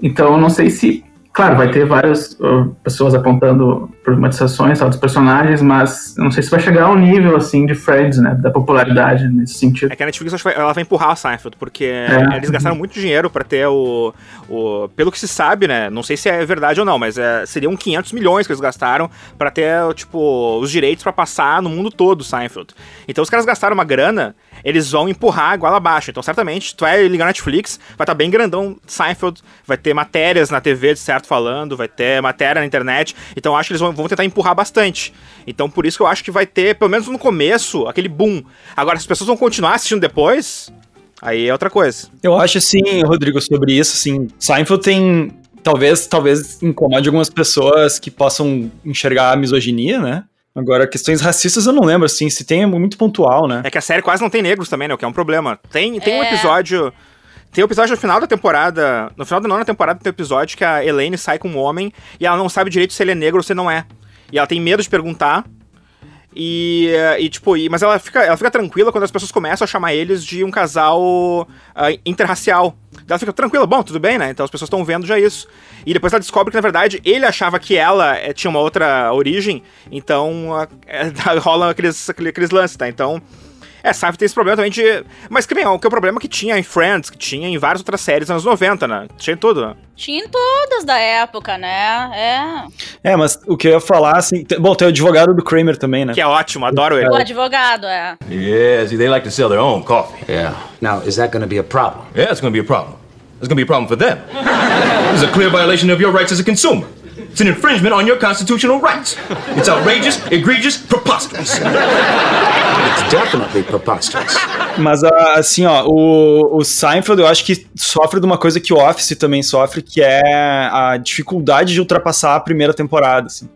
Então, não sei se Claro, vai ter várias uh, pessoas apontando problematizações dos personagens, mas eu não sei se vai chegar ao nível, assim, de Friends, né? Da popularidade nesse sentido. É que a Netflix ela vai empurrar o Seinfeld, porque é. eles gastaram muito dinheiro para ter o, o... Pelo que se sabe, né? Não sei se é verdade ou não, mas é, seriam 500 milhões que eles gastaram para ter, tipo, os direitos para passar no mundo todo o Seinfeld. Então os caras gastaram uma grana eles vão empurrar a goela abaixo. Então, certamente, tu vai ligar Netflix, vai estar tá bem grandão Seinfeld, vai ter matérias na TV de certo falando, vai ter matéria na internet. Então, acho que eles vão, vão tentar empurrar bastante. Então, por isso que eu acho que vai ter, pelo menos no começo, aquele boom. Agora, se as pessoas vão continuar assistindo depois, aí é outra coisa. Eu acho, assim, Rodrigo, sobre isso, assim, Seinfeld tem talvez talvez incomode algumas pessoas que possam enxergar a misoginia, né? Agora, questões racistas eu não lembro, assim, se tem é muito pontual, né? É que a série quase não tem negros também, né? O que é um problema. Tem, tem é... um episódio. Tem um episódio no final da temporada. No final da nona temporada tem um episódio que a Elaine sai com um homem e ela não sabe direito se ele é negro ou se não é. E ela tem medo de perguntar. E, e tipo, e, mas ela fica, ela fica tranquila quando as pessoas começam a chamar eles de um casal uh, interracial. Ela fica tranquila, bom, tudo bem, né? Então as pessoas estão vendo já isso. E depois ela descobre que, na verdade, ele achava que ela é, tinha uma outra origem, então é, rola aqueles, aqueles lances, tá? Então. É, Seinfeld tem esse problema também de. Mas que bem, o que é o problema que tinha em Friends, que tinha em várias outras séries nos anos 90, né? Tinha em tudo, né? Tinha em todas da época, né? É. É, mas o que eu ia falar, assim. Bom, tem o advogado do Kramer também, né? Que é ótimo, adoro ele. O advogado, é. Yeah, see, they like to sell their own coffee. Yeah. Now, is that gonna be a problem? Yeah, it's gonna be a problem. It's gonna be a problem for them. this is a clear violation of your rights as a consumer. It's an infringement on your constitutional rights. It's outrageous, egregious, preposterous. It's definitely preposterous. Mas ah, assim, ó, o, o Seinfeld eu acho que sofre de uma coisa que o Office também sofre, que é a dificuldade de ultrapassar a primeira temporada, assim.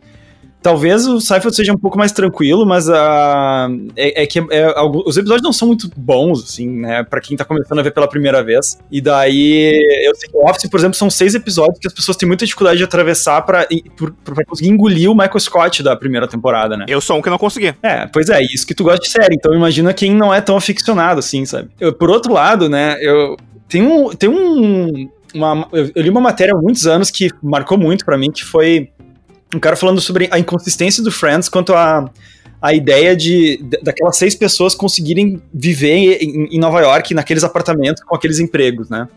Talvez o Seinfeld seja um pouco mais tranquilo, mas uh, é, é, que é, os episódios não são muito bons, assim, né? Pra quem tá começando a ver pela primeira vez. E daí, eu sei que o Office, por exemplo, são seis episódios que as pessoas têm muita dificuldade de atravessar pra, pra, pra conseguir engolir o Michael Scott da primeira temporada, né? Eu sou um que não consegui. É, pois é, isso que tu gosta de série. Então imagina quem não é tão aficionado, assim, sabe? Eu, por outro lado, né, eu. Tem um. Tem um uma, eu li uma matéria há muitos anos que marcou muito para mim, que foi um cara falando sobre a inconsistência do Friends quanto a, a ideia de daquelas seis pessoas conseguirem viver em, em Nova York, naqueles apartamentos, com aqueles empregos, né?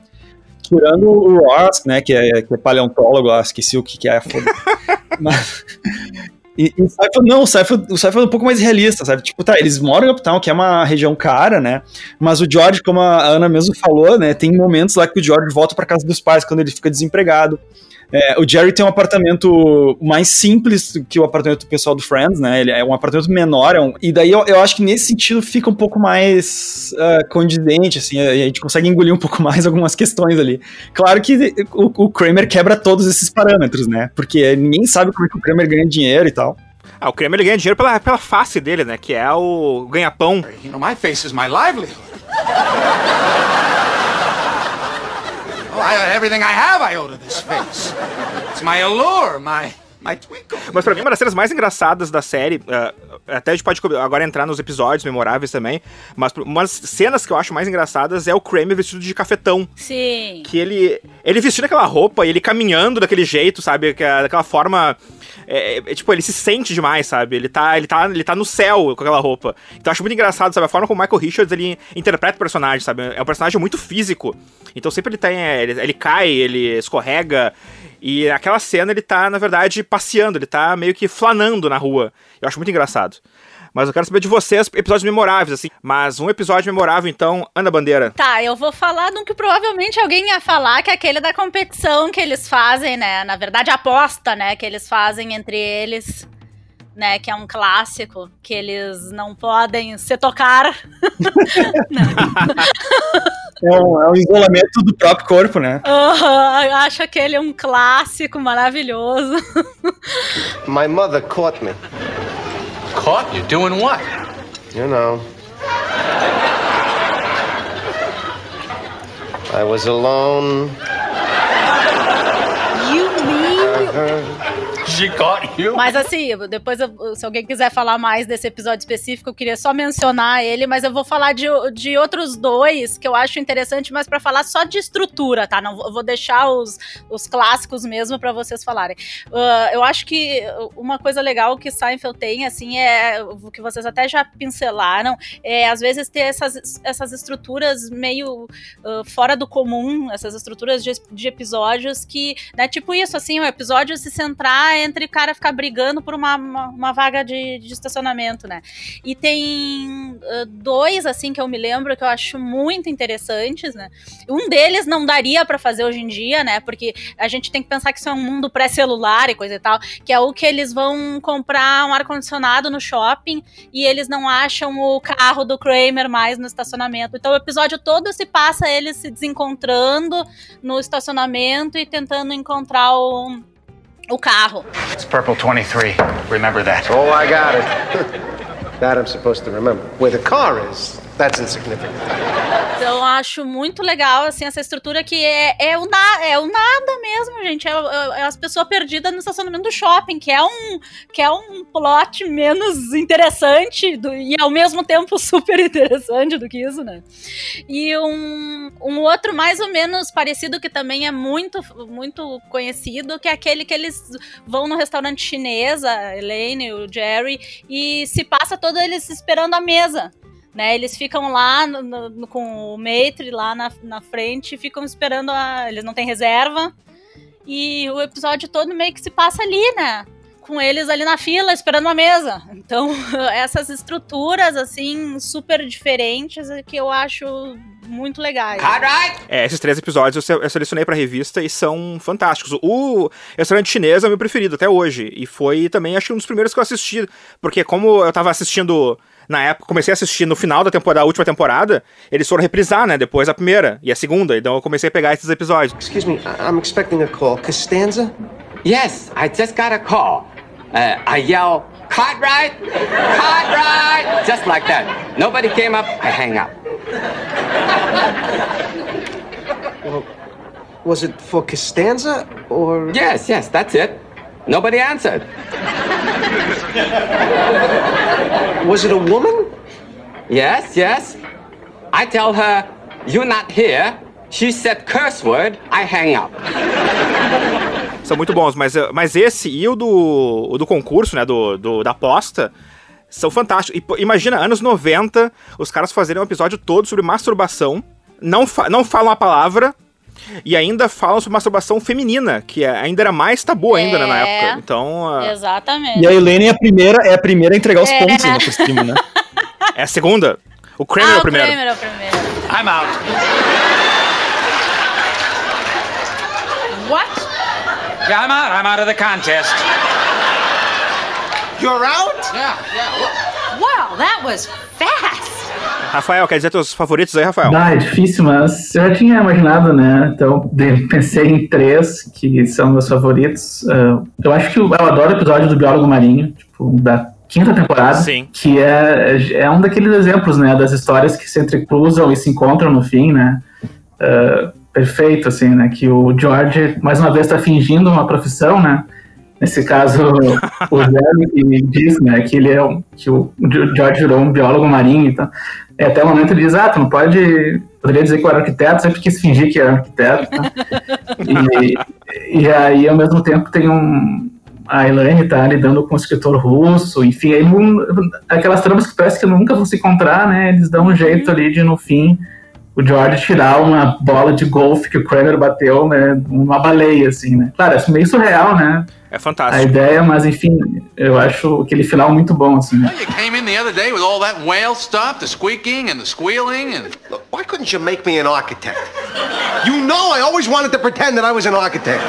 Tirando o Ross, né, que é, que é paleontólogo, ah, esqueci o que, que é. Mas, e, e o Seinfeld, não, o o Seinfeld é um pouco mais realista, sabe? Tipo, tá, eles moram em Uptown, que é uma região cara, né? Mas o George, como a Ana mesmo falou, né? Tem momentos lá que o George volta para casa dos pais quando ele fica desempregado. É, o Jerry tem um apartamento mais simples que o apartamento do pessoal do Friends, né? Ele é um apartamento menor, é um, e daí eu, eu, acho que nesse sentido fica um pouco mais uh, condizente, assim, a, a, gente consegue engolir um pouco mais algumas questões ali. Claro que o, o Kramer quebra todos esses parâmetros, né? Porque ninguém sabe como é que o Kramer ganha dinheiro e tal. Ah, o Kramer ganha dinheiro pela, pela face dele, né? Que é o ganha-pão. You know, my face is my livelihood. I, everything I have I owe to this face. It's my allure, my. Mas pra mim, uma das cenas mais engraçadas da série, uh, até a gente pode agora entrar nos episódios memoráveis também, mas umas cenas que eu acho mais engraçadas é o Kramer vestido de cafetão. Sim. Que ele, ele vestindo aquela roupa e ele caminhando daquele jeito, sabe? É daquela forma é, é, tipo, ele se sente demais, sabe? Ele tá, ele, tá, ele tá no céu com aquela roupa. Então eu acho muito engraçado, sabe? A forma como o Michael Richards ele interpreta o personagem, sabe? É um personagem muito físico. Então sempre ele tem. É, ele, ele cai, ele escorrega. E naquela cena ele tá, na verdade, passeando, ele tá meio que flanando na rua. Eu acho muito engraçado. Mas eu quero saber de vocês episódios memoráveis, assim. Mas um episódio memorável, então, Ana Bandeira. Tá, eu vou falar de um que provavelmente alguém ia falar, que é aquele da competição que eles fazem, né? Na verdade, a aposta, né? Que eles fazem entre eles. Né, que é um clássico, que eles não podem se tocar. é, um, é um isolamento do próprio corpo, né? Uhum, acho aquele um clássico maravilhoso. My mother caught me. Caught you doing what? You know. I was alone. You mean? Uh-huh. She you? Mas assim, depois, eu, se alguém quiser falar mais desse episódio específico, eu queria só mencionar ele, mas eu vou falar de, de outros dois que eu acho interessante, mas para falar só de estrutura, tá? Não vou deixar os, os clássicos mesmo para vocês falarem. Uh, eu acho que uma coisa legal que Seinfeld tem, assim, é o que vocês até já pincelaram, é às vezes ter essas, essas estruturas meio uh, fora do comum, essas estruturas de, de episódios que, né, tipo isso, assim, o episódio se centrar entre o cara ficar brigando por uma, uma, uma vaga de, de, estacionamento, né? E tem uh, dois, assim, que eu me lembro que eu acho muito interessantes, né? Um deles não daria para fazer hoje em dia, né? Porque a gente tem que pensar que isso é um mundo pré-celular e coisa e tal, que é o que eles vão comprar um ar-condicionado no shopping e eles não acham o carro do Kramer mais no estacionamento. Então o episódio todo se passa eles se desencontrando no estacionamento e tentando encontrar o o carro. It's Purple 23. Remember that. Oh, I got it. that I'm supposed to remember. Where the car is, that's insignificant. Então, acho muito legal, assim, essa estrutura que é, é, o, na, é o nada mesmo, gente. É, é, é as pessoas perdidas no estacionamento do shopping, que é um, que é um plot menos interessante do, e ao mesmo tempo super interessante do que isso, né? E um, um outro mais ou menos parecido, que também é muito, muito conhecido, que é aquele que eles vão no restaurante chinês, a Elaine, o Jerry, e se passa todo eles esperando a mesa né? Eles ficam lá no, no, com o Maitre lá na, na frente, ficam esperando a. Eles não têm reserva. E o episódio todo meio que se passa ali, né? Com eles ali na fila, esperando uma mesa. Então, essas estruturas, assim, super diferentes, que eu acho muito legais. É, esses três episódios eu selecionei pra revista e são fantásticos. O restaurante chinês é o meu preferido até hoje. E foi também, acho que um dos primeiros que eu assisti. Porque como eu tava assistindo na época, comecei a assistir no final da temporada, da última temporada, eles foram reprisar, né? Depois a primeira e a segunda. Então eu comecei a pegar esses episódios. Excuse me, I'm expecting a call. Costanza? Yes, I just got a call. Uh, I yell, Cartwright! Cartwright! Just like that. Nobody came up, I hang up. Well, was it for Costanza or? Yes, yes, that's it. Nobody answered. Was it a woman? Yes, yes. I tell her, you're not here. She said curse word, I hang up. São muito bons, mas, mas esse e o do, o do concurso, né, do, do, da aposta, São fantásticos. E, imagina, anos 90, os caras fazerem um episódio todo sobre masturbação, não, fa não falam a palavra, e ainda falam sobre masturbação feminina, que é- ainda era mais tabu ainda né, na É. época. Então, ah, Exatamente. E a Elaine é a primeira, é a primeira a entregar os É. pontos ainda por cima, né? é a segunda. O Kramer ah, é o primeiro. Kramer é o primeiro. I'm out. What? Yeah, I'm out. I'm out of the contest. You're out? Yeah, yeah. Wow, that was fast. Rafael, quer dizer teus favoritos aí, Rafael? Ah, é difícil, mas eu já tinha imaginado, né? Então pensei em três que são meus favoritos. Ah, eu acho que eu, adoro o episódio do Biólogo Marinho, tipo, da quinta temporada. Sim. Que é, é um daqueles exemplos, né? Das histórias que se entrecruzam e se encontram no fim, né? Ah, perfeito, assim, né? Que o George, mais uma vez, está fingindo uma profissão, né? Nesse caso, o Jeremy diz, né, que ele é um, que o George virou um biólogo marinho, então, é, até o momento ele diz, ah, tu não pode, poderia dizer que eu era arquiteto, sempre quis fingir que era arquiteto, tá? e, e aí, ao mesmo tempo, tem um, a Elaine tá lidando com um escritor russo, enfim, aí, não- aquelas tramas que parece que nunca vão se encontrar, né, eles dão um jeito ali de, no fim, o George tirar uma bola de golfe que o Kramer bateu, né, numa baleia, assim, né. Claro, é meio surreal, né, É a fantástico. ideia, mas enfim, eu acho aquele final muito bom, assim, né. You came in the other day with all that whale stuff, the squeaking and the squealing and. Look, why couldn't you make me an architect? You know I always wanted to pretend that I was an architect.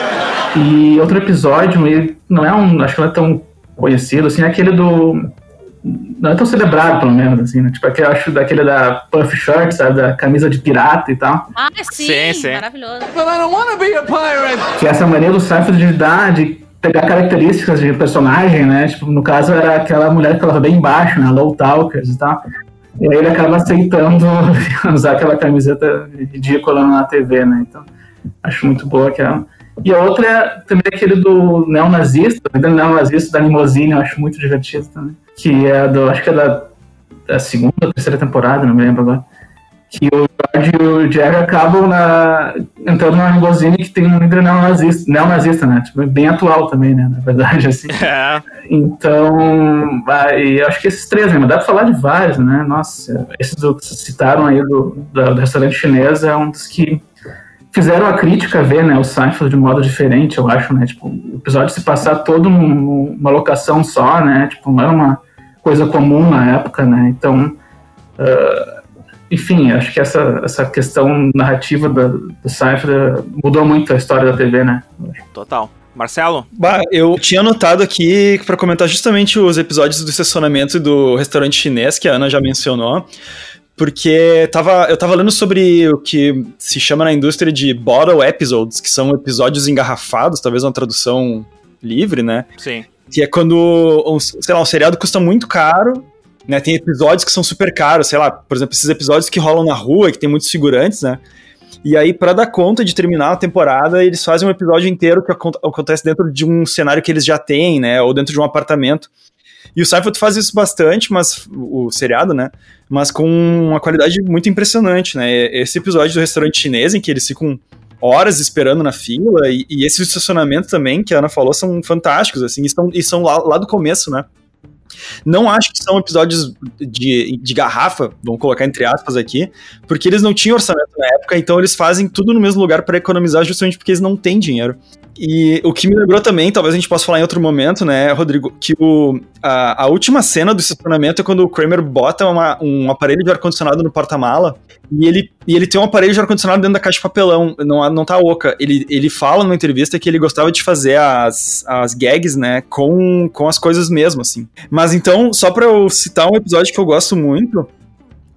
E outro episódio, ele não é um, acho que não é tão conhecido, assim, é aquele do... Não é tão celebrado, pelo menos, assim, né? Tipo, aquele, eu acho daquele da Puff Shirt, sabe? Da camisa de pirata e tal. Ah, sim, Sim, sim. maravilhoso. But I don't want to be a pirate! Que essa mania do Seinfeld de dar, de pegar características de personagem, né? Tipo, no caso era aquela mulher que falava bem baixo, né? Low Talkers e tal. E aí ele acaba aceitando usar aquela camiseta ridícula na TV, né? Então, acho muito boa aquela. E a outra é também aquele do neonazista, do neonazista da limousine, eu acho muito divertido também. Que é do, acho que é da, da segunda ou terceira temporada, não me lembro agora. Que o George e o Jerry acabam na, entrando numa limousine que tem um líder neonazista, neonazista, né? Tipo, bem atual também, né? Na verdade, assim. É, Então, eu acho que esses três, né? Mas dá pra falar de vários, né? Nossa, esses que vocês citaram aí do, do, do restaurante chinês é um dos que fizeram a crítica ver, né? O Seinfeld de um modo diferente, eu acho, né? Tipo, o episódio se passar todo num- numa locação só, né? Tipo, não era uma coisa comum na época, né? Então, ah, enfim, acho que essa, essa questão narrativa do, do Seinfeld mudou muito a história da TV, né? total. Marcelo? Bah, eu tinha anotado aqui pra comentar justamente os episódios do estacionamento e do restaurante chinês, que a Ana já mencionou, porque tava, eu tava lendo sobre o que se chama na indústria de bottle episodes, que são episódios engarrafados, talvez uma tradução livre, né? Sim. Que é quando, um, sei lá, um seriado custa muito caro, né? Tem episódios que são super caros, sei lá, por exemplo, esses episódios que rolam na rua, que tem muitos figurantes, né? E aí, pra dar conta de terminar a temporada, eles fazem um episódio inteiro que acon- acontece dentro de um cenário que eles já têm, né? Ou dentro de um apartamento. E o Seinfeld faz isso bastante, mas o seriado, né? Mas com uma qualidade muito impressionante, né? Esse episódio do restaurante chinês, em que eles ficam horas esperando na fila, e, e esse estacionamento também, que a Ana falou, são fantásticos, assim, e são, e são lá, lá do começo, né? Não acho que são episódios de, de garrafa, vamos colocar entre aspas aqui, porque eles não tinham orçamento na época, então eles fazem tudo no mesmo lugar para economizar, justamente porque eles não têm dinheiro. E o que me lembrou também, talvez a gente possa falar em outro momento, né, Rodrigo, que o, a, a última cena do estacionamento é quando o Kramer bota uma- um aparelho de ar-condicionado no porta-mala e ele, e ele tem um aparelho de ar-condicionado dentro da caixa de papelão, não, não tá oca. Ele, ele fala numa entrevista que ele gostava de fazer as, as gags, né, com, com as coisas mesmo, assim. Mas então, só pra eu citar um episódio que eu gosto muito,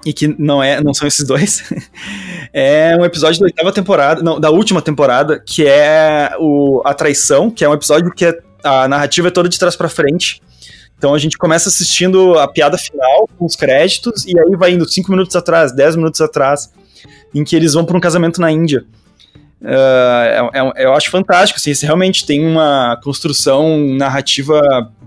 e que não é, não são esses dois. é um episódio da oitava temporada, não, da última temporada, que é o A Traição, que é um episódio que é- a narrativa é toda de trás pra frente. Então a gente começa assistindo a piada final com os créditos e aí vai indo 5 minutos atrás, 10 minutos atrás, em que eles vão para um casamento na Índia. Ah, é- é- eu acho fantástico, assim, esse realmente tem uma construção narrativa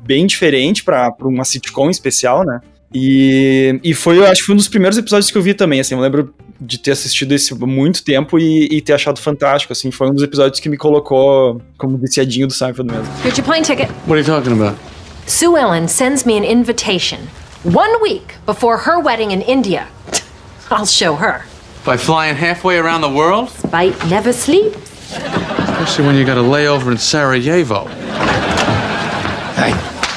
bem diferente para uma sitcom especial, né? E, e foi, eu acho que foi um dos primeiros episódios que eu vi também, assim, eu lembro de ter assistido esse há muito tempo e, e ter achado fantástico, assim, foi um dos episódios que me colocou como viciadinho do Seinfeld mesmo. Your plane ticket. What are you talking about? Sue Ellen sends me an invitation One week before her wedding in India. I'll show her. By flying halfway around the world? Spite never sleeps. Especially when you got a layover in Sarajevo. Hey.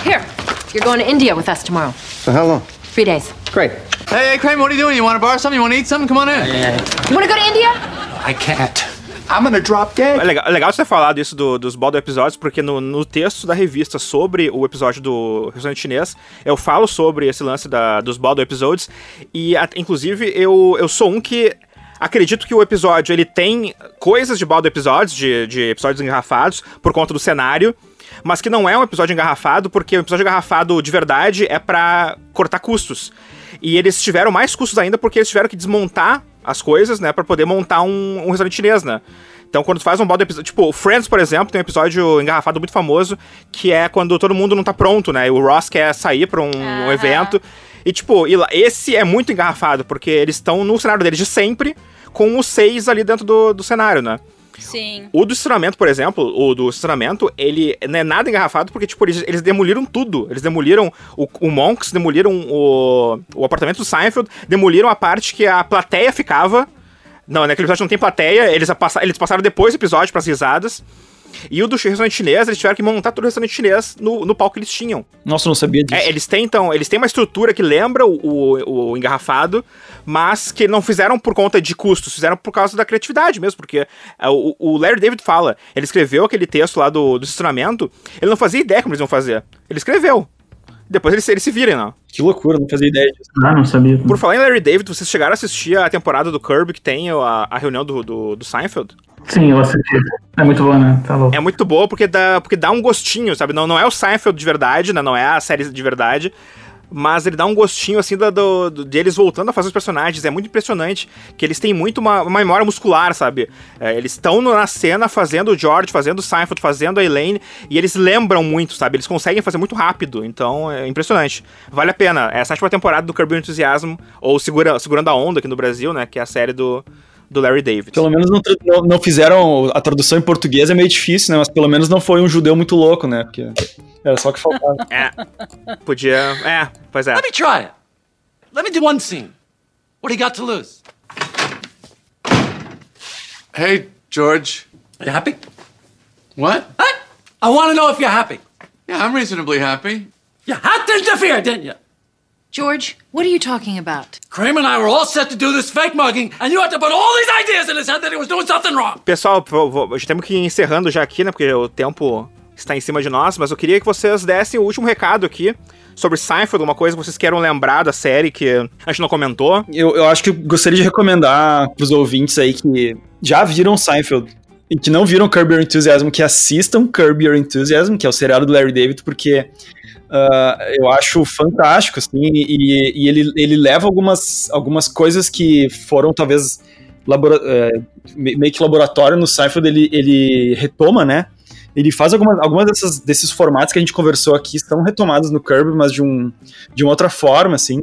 Here, you're going to India with us tomorrow. For how long? Three days. Great. Hey, hey, Kramer, what are you doing? You want to borrow something? You want to eat something? Come on in. Yeah. You want to go to India? I can't. I'm gonna drop dead. É legal, é legal você ter falado isso do- dos Baldo episódios, porque no, no texto da revista sobre o episódio do restaurante chinês, eu falo sobre esse lance da, dos Baldo episódios, e a- inclusive eu, eu sou um que acredito que o episódio ele tem coisas de Baldo episódios, de, de episódios engarrafados, por conta do cenário, mas que não é um episódio engarrafado, porque o episódio engarrafado de verdade é pra cortar custos. E eles tiveram mais custos ainda porque eles tiveram que desmontar as coisas, né, Pra poder montar um, um restaurante chinês, né? Então, quando tu faz um balde episódio. Tipo, o Friends, por exemplo, tem um episódio engarrafado muito famoso, que é quando todo mundo não tá pronto, né? E o Ross quer sair pra um, um evento. E, tipo, esse é muito engarrafado, porque eles estão no cenário deles de sempre, com os seis ali dentro do, do cenário, né? Sim. O do estacionamento, por exemplo, o do estacionamento, ele não é nada engarrafado porque, tipo, eles, eles demoliram tudo. Eles demoliram o, o Monks, demoliram o, o apartamento do Seinfeld, demoliram a parte que a plateia ficava. Não, naquele episódio não tem plateia, eles, a passa- eles passaram depois do episódio pras risadas. E o do restaurante chinês, eles tiveram que montar todo o restaurante chinês no, no palco que eles tinham. Nossa, eu não sabia disso. É, eles têm, então, eles têm uma estrutura que lembra o, o, o engarrafado, mas que não fizeram por conta de custos, fizeram por causa da criatividade mesmo, porque é, o, o Larry David fala, ele escreveu aquele texto lá do, do estacionamento, ele não fazia ideia como eles iam fazer. Ele escreveu. Depois eles, eles se viram, não. Que loucura, não fazia ideia disso. Ah, não sabia. Por falar em Larry David, vocês chegaram a assistir a temporada do Kirby que tem a, a reunião do, do, do Seinfeld? Sim, eu assisti. É muito bom, né? Tá louco. É muito boa porque dá, porque dá um gostinho, sabe? Não, não é o Seinfeld de verdade, né? Não é a série de verdade. Mas ele dá um gostinho, assim, da- do, do- de eles voltando a fazer os personagens. É muito impressionante que eles têm muito uma, uma memória muscular, sabe? É, eles estão na cena fazendo o George, fazendo o Seinfeld, fazendo a Elaine, e eles lembram muito, sabe? Eles conseguem fazer muito rápido. Então, é impressionante. Vale a pena. Essa última temporada do Kirby Enthusiasm, ou Segura, Segurando a Onda aqui no Brasil, né? Que é a série do, do Larry David. Pelo menos não, não- não fizeram. A tradução em português é meio difícil, né? Mas pelo menos não foi um judeu muito louco, né? Porque era só o que faltava. É. Podia. É, pois é. Let me try it. Let me do one scene. What do you got to lose? Hey, George. Are you happy? What? What? I want to know if you're happy. Yeah, I'm reasonably happy. You had to interfere, didn't you? George, what are you talking about? Kramer and I were all set to do this fake mugging, and you had to put all these ideas in his head that he was doing something wrong. Pessoal, já temos que ir encerrando já aqui, né? Porque o tempo está em cima de nós, mas eu queria que vocês dessem o último recado aqui sobre Seinfeld, alguma coisa que vocês queiram lembrar da série que a gente não comentou. Eu, eu acho que gostaria de recomendar pros ouvintes aí que já viram Seinfeld e que não viram Curb Your Enthusiasm, que assistam Curb Your Enthusiasm, que é o seriado do Larry David, porque ah, eu acho fantástico, assim, e, e ele, ele leva algumas, algumas coisas que foram talvez labora- é, me- meio que laboratório no Seinfeld, ele, ele retoma, né? Ele faz algumas, algumas desses formatos que a gente conversou aqui, estão retomados no Curb, mas de, um, de uma outra forma, assim.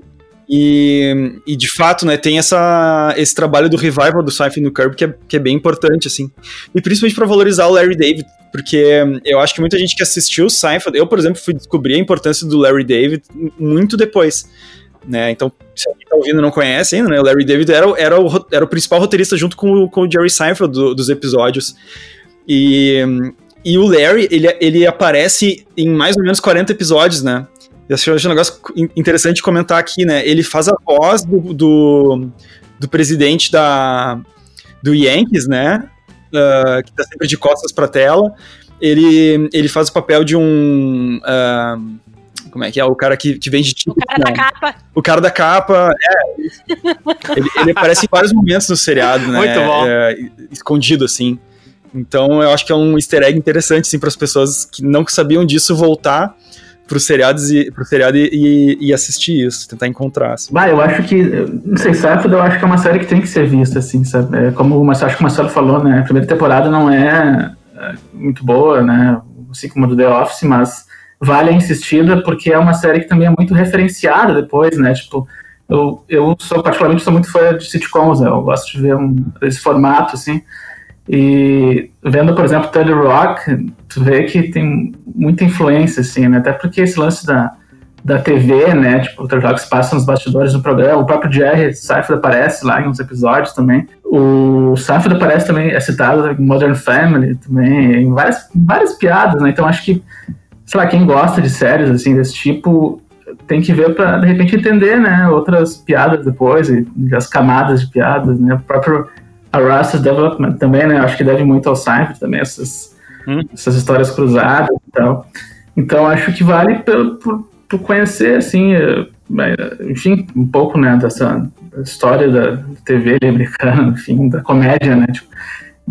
E, e de fato, né, tem essa, esse trabalho do revival do Seinfeld no Curb que é, que é bem importante, assim. E principalmente para valorizar o Larry David, porque eu acho que muita gente que assistiu o Seinfeld, eu, por exemplo, fui descobrir a importância do Larry David muito depois. Né? Então, se alguém tá ouvindo não conhece ainda, né? O Larry David era, era, o, era o principal roteirista junto com, o- com o Jerry Seinfeld do- dos episódios. E, e o Larry, ele, ele aparece em mais ou menos 40 episódios, né? Eu acho acho um negócio in- interessante de comentar aqui, né? Ele faz a voz do, do, do presidente da, do Yankees, né? Ah, que tá sempre de costas pra tela. Ele, ele faz o papel de um. ah, como é que é? O cara que, que vende ticket, Cara da né? capa. O cara da capa, é. Ele, ele aparece em vários momentos no seriado, né? Muito bom. É, escondido, assim. Então eu acho que é um easter egg interessante, assim, para as pessoas que não sabiam disso voltar pro seriado e, pro seriado e, e- e assistir isso, tentar encontrar. Assim. Bah, eu acho que, não sei, Seinfeld eu acho que é uma série que tem que ser vista, assim, sabe? É, como o acho que o Marcelo falou, né? A primeira temporada não é, é, muito boa, né? Assim como a do The Office, mas vale a insistida porque é uma série que também é muito referenciada depois, né? Tipo, eu, eu sou, particularmente, sou muito fã de sitcoms, né? Eu gosto de ver um, esse formato, assim. E vendo, por exemplo, Third Rock, tu vê que tem muita influência, assim, né? Até porque esse lance da, da TV, né? Tipo, o trabalho que se passa nos bastidores do programa. O próprio Jerry Seinfeld aparece lá em uns episódios também. O Seinfeld aparece também, é citado em Modern Family também, em várias, várias piadas, né? Então acho que, sei lá, quem gosta de séries assim desse tipo tem que ver para de repente entender, né? Outras piadas depois, e as camadas de piadas, né? O próprio Arrested Development também, né? Acho que deve muito ao Seinfeld também, essas, hum. essas histórias cruzadas e tal. Então acho que vale por, por, por conhecer, assim, eh, enfim, um pouco, né, dessa história da TV americana, enfim, da comédia, né? Tipo,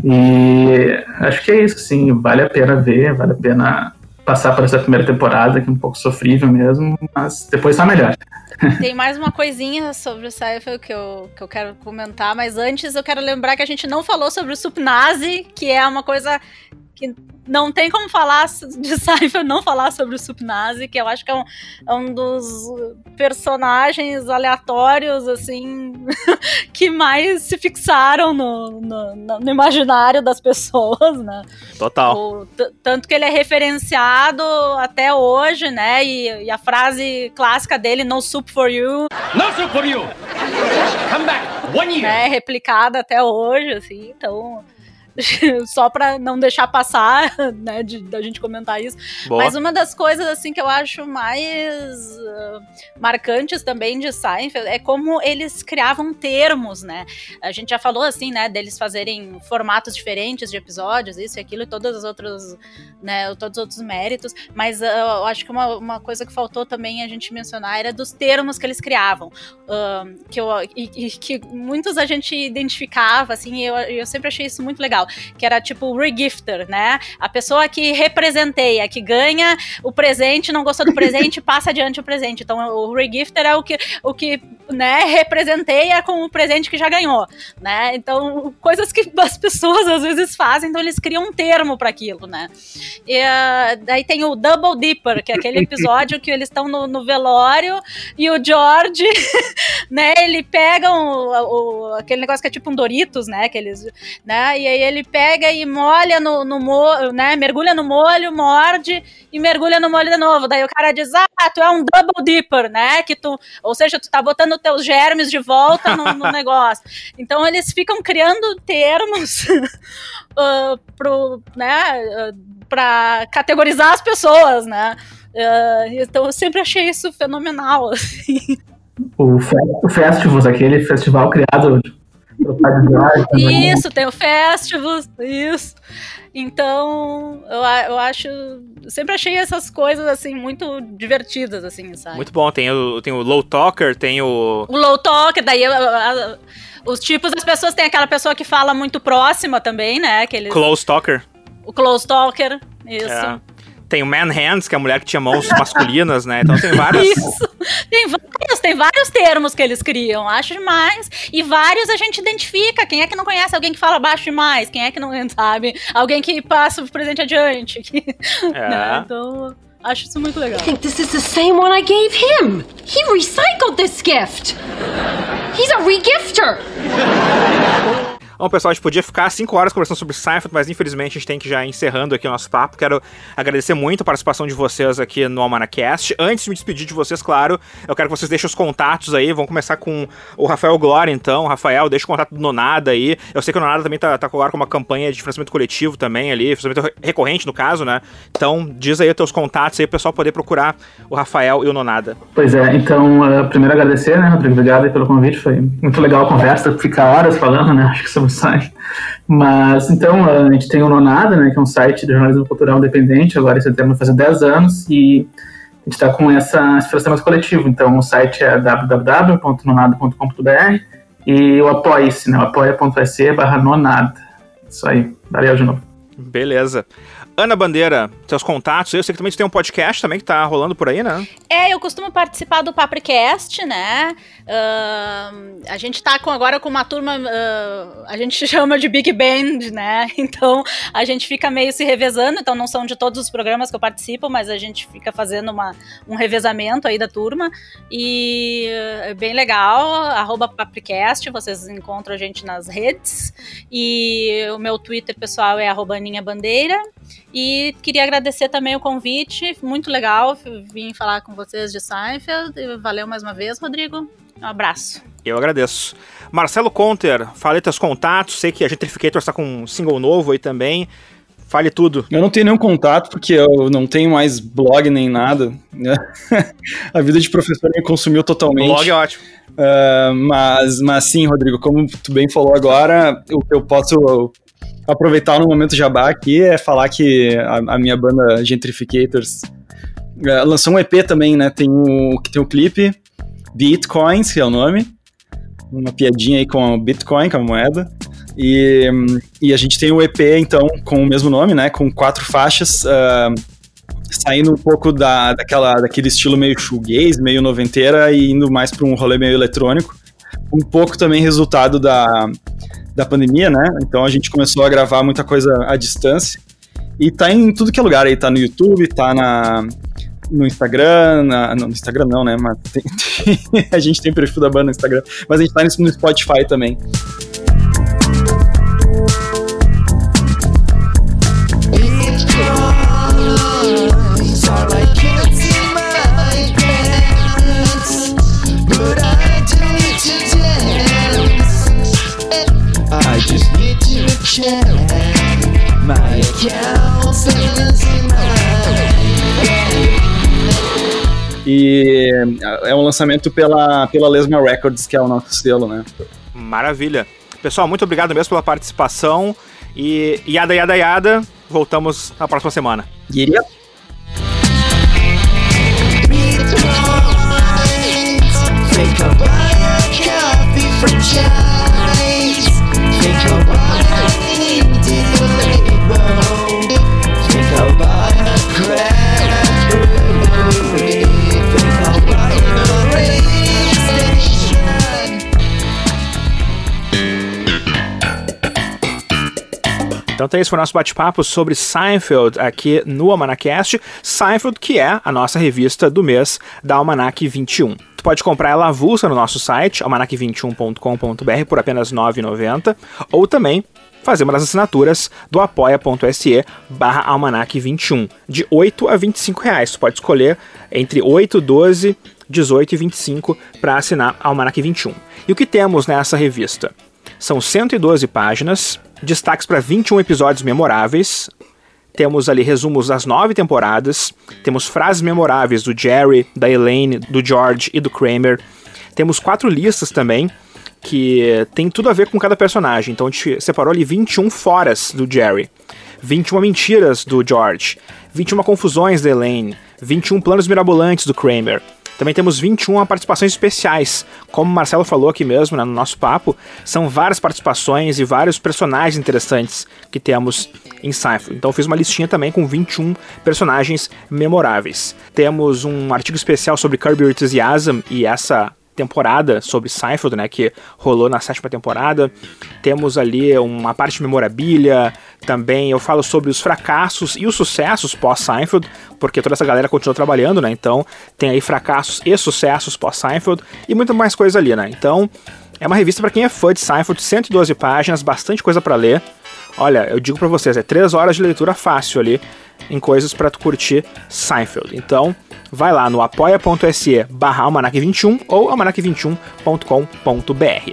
e acho que é isso, sim, vale a pena ver, vale a pena passar por essa primeira temporada, que é um pouco sofrível mesmo, mas depois tá melhor. Tem mais uma coisinha sobre o Seinfeld que eu, que eu quero comentar, mas antes eu quero lembrar que a gente não falou sobre o Supnazi, que é uma coisa que não tem como falar de Seinfeld não falar sobre o Supnazi, que eu acho que é um, é um dos personagens aleatórios, assim, que mais se fixaram no, no, no imaginário das pessoas, né? Total. O, tanto que ele é referenciado até hoje, né? E, e, a frase clássica dele, no soup for you. No soup for you! Come back! One year! É replicada até hoje, assim, então só para não deixar passar, né, de, da gente comentar isso. Boa. Mas uma das coisas, assim, que eu acho mais uh, marcantes também de Seinfeld é como eles criavam termos, né? A gente já falou, assim, né, deles fazerem formatos diferentes de episódios, isso e aquilo, e todos os outros, né, todos os outros méritos, mas uh, eu acho que uma, uma coisa que faltou também a gente mencionar era dos termos que eles criavam, uh, que, eu, e, e, que muitos a gente identificava, assim, e eu, eu sempre achei isso muito legal que era tipo o regifter, né? A pessoa que representeia, que ganha o presente, não gostou do presente, passa adiante o presente. Então o regifter é o que, o que né, representeia com o presente que já ganhou, né? Então, coisas que as pessoas às vezes fazem, então eles criam um termo para aquilo, né? E uh, daí tem o Double Dipper, que é aquele episódio que eles estão no, no, velório e o George, né, ele pega o, o, aquele negócio que é tipo um Doritos, né, aqueles, né, e aí ele ele pega e molha no, no molho, né? Mergulha no molho, morde e mergulha no molho de novo. Daí o cara diz: Ah, tu é um double dipper, né? Que tu, ou seja, tu tá botando teus germes de volta no, no negócio. Então eles ficam criando termos uh, pro, né? Uh, para categorizar as pessoas, né? Uh, então eu sempre achei isso fenomenal. Assim. O, o Festivals, aquele festival criado isso, tem o festival, isso. Então, eu, eu acho. Sempre achei essas coisas, assim, muito divertidas, assim, sabe? Muito bom. Tem o, tem o Low Talker, tem o. O Low Talker, daí a, a, os tipos das pessoas tem aquela pessoa que fala muito próxima também, né? Aqueles, close Talker. O Close Talker, isso. É. Tem o Man Hands, que é a mulher que tinha mãos masculinas, né? Então tem várias. Isso. Tem vários, tem vários termos que eles criam, acho demais. E vários a gente identifica. Quem é que não conhece alguém que fala baixo demais? Quem é que não sabe? Alguém que passa o presente adiante. É. Né? Então. Acho isso muito legal. I think this is the same one I gave him. He recycled this gift. He's a regifter. Bom, pessoal, a gente podia ficar 5 horas conversando sobre Seinfeld, mas infelizmente a gente tem que já encerrando aqui o nosso papo. Quero agradecer muito a participação de vocês aqui no Almanacast. Antes de me despedir de vocês, claro, eu quero que vocês deixem os contatos aí. Vamos começar com o Rafael Glória, então. Rafael, deixa o contato do Nonada aí. Eu sei que o Nonada também tá, tá agora com uma campanha de financiamento coletivo também ali, financiamento recorrente no caso, né? Então, diz aí os teus contatos aí, o pessoal poder procurar o Rafael e o Nonada. Pois é, então, uh, primeiro agradecer, né, Rodrigo? Obrigado pelo convite. Foi muito legal a conversa, ficar horas falando, né? Acho que sobre site. Mas, então, a gente tem o Nonada, né, que é um site de jornalismo cultural independente, agora em setembro fazer 10 anos, e a gente está com essa, esse financiamento coletivo. Então, o site é www.nonada.com.br e o apoia-se, né, apoia.se barra nonada. Isso aí, valeu de novo. Beleza. Ana Bandeira, seus contatos, eu sei que também você tem um podcast também que tá rolando por aí, né? É, eu costumo participar do Papricast, né? Uh, a gente tá com, agora com uma turma, uh, a gente chama de Big Band, né? Então a gente fica meio se revezando, então não são de todos os programas que eu participo, mas a gente fica fazendo uma, um revezamento aí da turma. E é bem legal, arroba Papricast, vocês encontram a gente nas redes. E o meu Twitter pessoal é arroba Aninha Bandeira. E queria agradecer também o convite, muito legal vim falar com vocês de Seinfeld. Valeu mais uma vez, Rodrigo. Um abraço. Eu agradeço. Marcelo Conter, fale teus contatos, sei que a Gentrificator está com um single novo aí também. Fale tudo. Eu não tenho nenhum contato, porque eu não tenho mais blog nem nada. Né? a vida de professor me consumiu totalmente. Blog é ótimo. Uh, mas, mas sim, Rodrigo, como tu bem falou agora, o que eu posso aproveitar no momento jabá aqui é falar que a, a minha banda Gentrificators uh, lançou um EP também, né? Tem o, tem o clipe Bitcoins, que é o nome. Uma piadinha aí com o Bitcoin, com a moeda. E, e a gente tem o EP, então, com o mesmo nome, né? Com quatro faixas, uh, saindo um pouco da, daquela, daquele estilo meio shoegaze, meio noventeira, e indo mais para um rolê meio eletrônico. Um pouco também resultado da, da pandemia, né? Então a gente começou a gravar muita coisa à distância. E tá em tudo que é lugar aí, tá no YouTube, tá na, no Instagram, na, no Instagram não, né? Mas tem, tem, a gente tem perfil da banda no Instagram, mas a gente tá no Spotify também. E é um lançamento pela, pela Lesma Records, que é o nosso selo, né? Maravilha. Pessoal, muito obrigado mesmo pela participação. E yada, yada, yada. Voltamos na próxima semana. Yeah. Coffee. Então, tem esse foi o nosso bate-papo sobre Seinfeld aqui no Almanacast. Seinfeld, que é a nossa revista do mês da Almanac 21. Tu pode comprar ela avulsa no nosso site, almanac21.com.br, por apenas R$ 9,90, ou também fazer uma das assinaturas do apoia.se barra almanac 21, de 8 a 25 reais. Você pode escolher entre 8, 12, 18 e 25 para assinar Almanac 21. E o que temos nessa revista? São 112 páginas, destaques para 21 episódios memoráveis. Temos ali resumos das nove temporadas. Temos frases memoráveis do Jerry, da Elaine, do George e do Kramer. Temos quatro listas também que tem tudo a ver com cada personagem. Então a gente separou ali 21 foras do Jerry, 21 mentiras do George, 21 confusões da Elaine, 21 planos mirabolantes do Kramer. Também temos 21 participações especiais. Como o Marcelo falou aqui mesmo, né, no nosso papo, são várias participações e vários personagens interessantes que temos em Seinfeld. Então eu fiz uma listinha também com 21 personagens memoráveis. Temos um artigo especial sobre Kirby Enthusiasm e essa temporada sobre Seinfeld, né, que rolou na sétima temporada. Temos ali uma parte de memorabilia, também eu falo sobre os fracassos e os sucessos pós-Seinfeld, porque toda essa galera continua trabalhando, né? Então tem aí fracassos e sucessos pós-Seinfeld e muita mais coisa ali, né? Então é uma revista para quem é fã de Seinfeld, 112 páginas, bastante coisa para ler. Olha, eu digo para vocês, é 3 horas de leitura fácil ali em coisas para tu curtir Seinfeld. Então, vai lá no apoia.se barra 21 ou almanac21.com.br.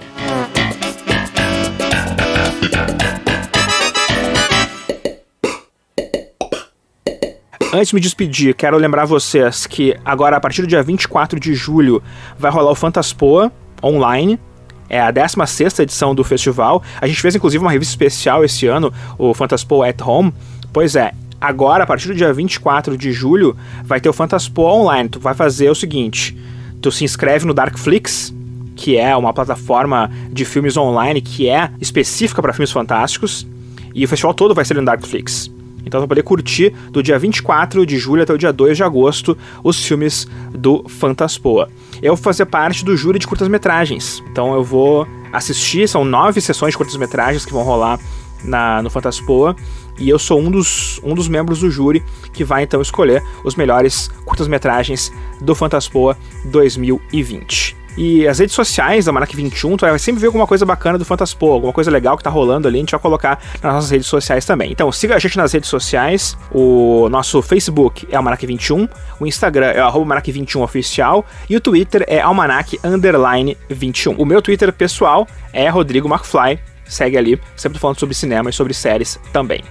Antes de me despedir, quero lembrar vocês que agora, a partir do dia 24 de julho, vai rolar o Fantaspoa online. É a 16 edição do festival. A gente fez inclusive uma revista especial esse ano, o Fantaspoa at Home. Pois é, agora, a partir do dia 24 de julho, vai ter o Fantaspoa online. Tu vai fazer o seguinte: tu se inscreve no Darkflix, que é uma plataforma de filmes online que é específica para filmes fantásticos, e o festival todo vai ser no Darkflix. Então você vai poder curtir do dia 24 de julho até o dia 2 de agosto os filmes do Fantaspoa. Eu vou fazer parte do júri de curtas-metragens. Então eu vou assistir, são nove sessões de curtas-metragens que vão rolar na, no Fantaspoa. E eu sou um dos, um dos membros do júri que vai então escolher os melhores curtas-metragens do Fantaspoa 2020. E as redes sociais da Manac 21, tu vai sempre ver alguma coisa bacana do Fantaspo, alguma coisa legal que tá rolando ali, a gente vai colocar nas nossas redes sociais também. Então siga a gente nas redes sociais, o nosso Facebook é Almanac 21, o Instagram é o Almanac 21 oficial e o Twitter é Almanac underline 21. O meu Twitter pessoal é Rodrigo McFly, segue ali, sempre falando sobre cinema e sobre séries também.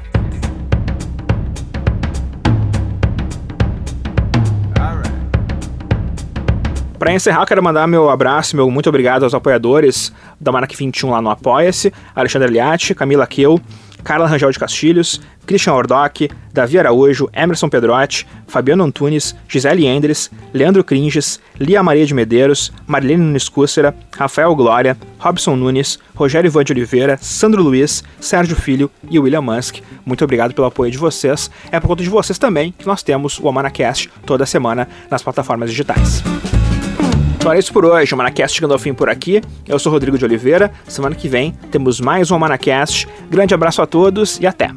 Para encerrar, quero mandar meu abraço, meu muito obrigado aos apoiadores da Manac 21 lá no Apoia-se: Alexandre Aliati, Camila Keu, Carla Rangel de Castilhos, Christian Ordoc, Davi Araújo, Emerson Pedrotti, Fabiano Antunes, Gisele Endres, Leandro Cringes, Lia Maria de Medeiros, Marilene Nunes Cúcera, Rafael Glória, Robson Nunes, Rogério Ivan de Oliveira, Sandro Luiz, Sérgio Filho e William Musk. Muito obrigado pelo apoio de vocês. É por conta de vocês também que nós temos o Amanacast toda semana nas plataformas digitais. Então era isso por hoje. O Manacast chegando ao fim por aqui. Eu sou Rodrigo de Oliveira. Semana que vem temos mais um Manacast. Grande abraço a todos e até!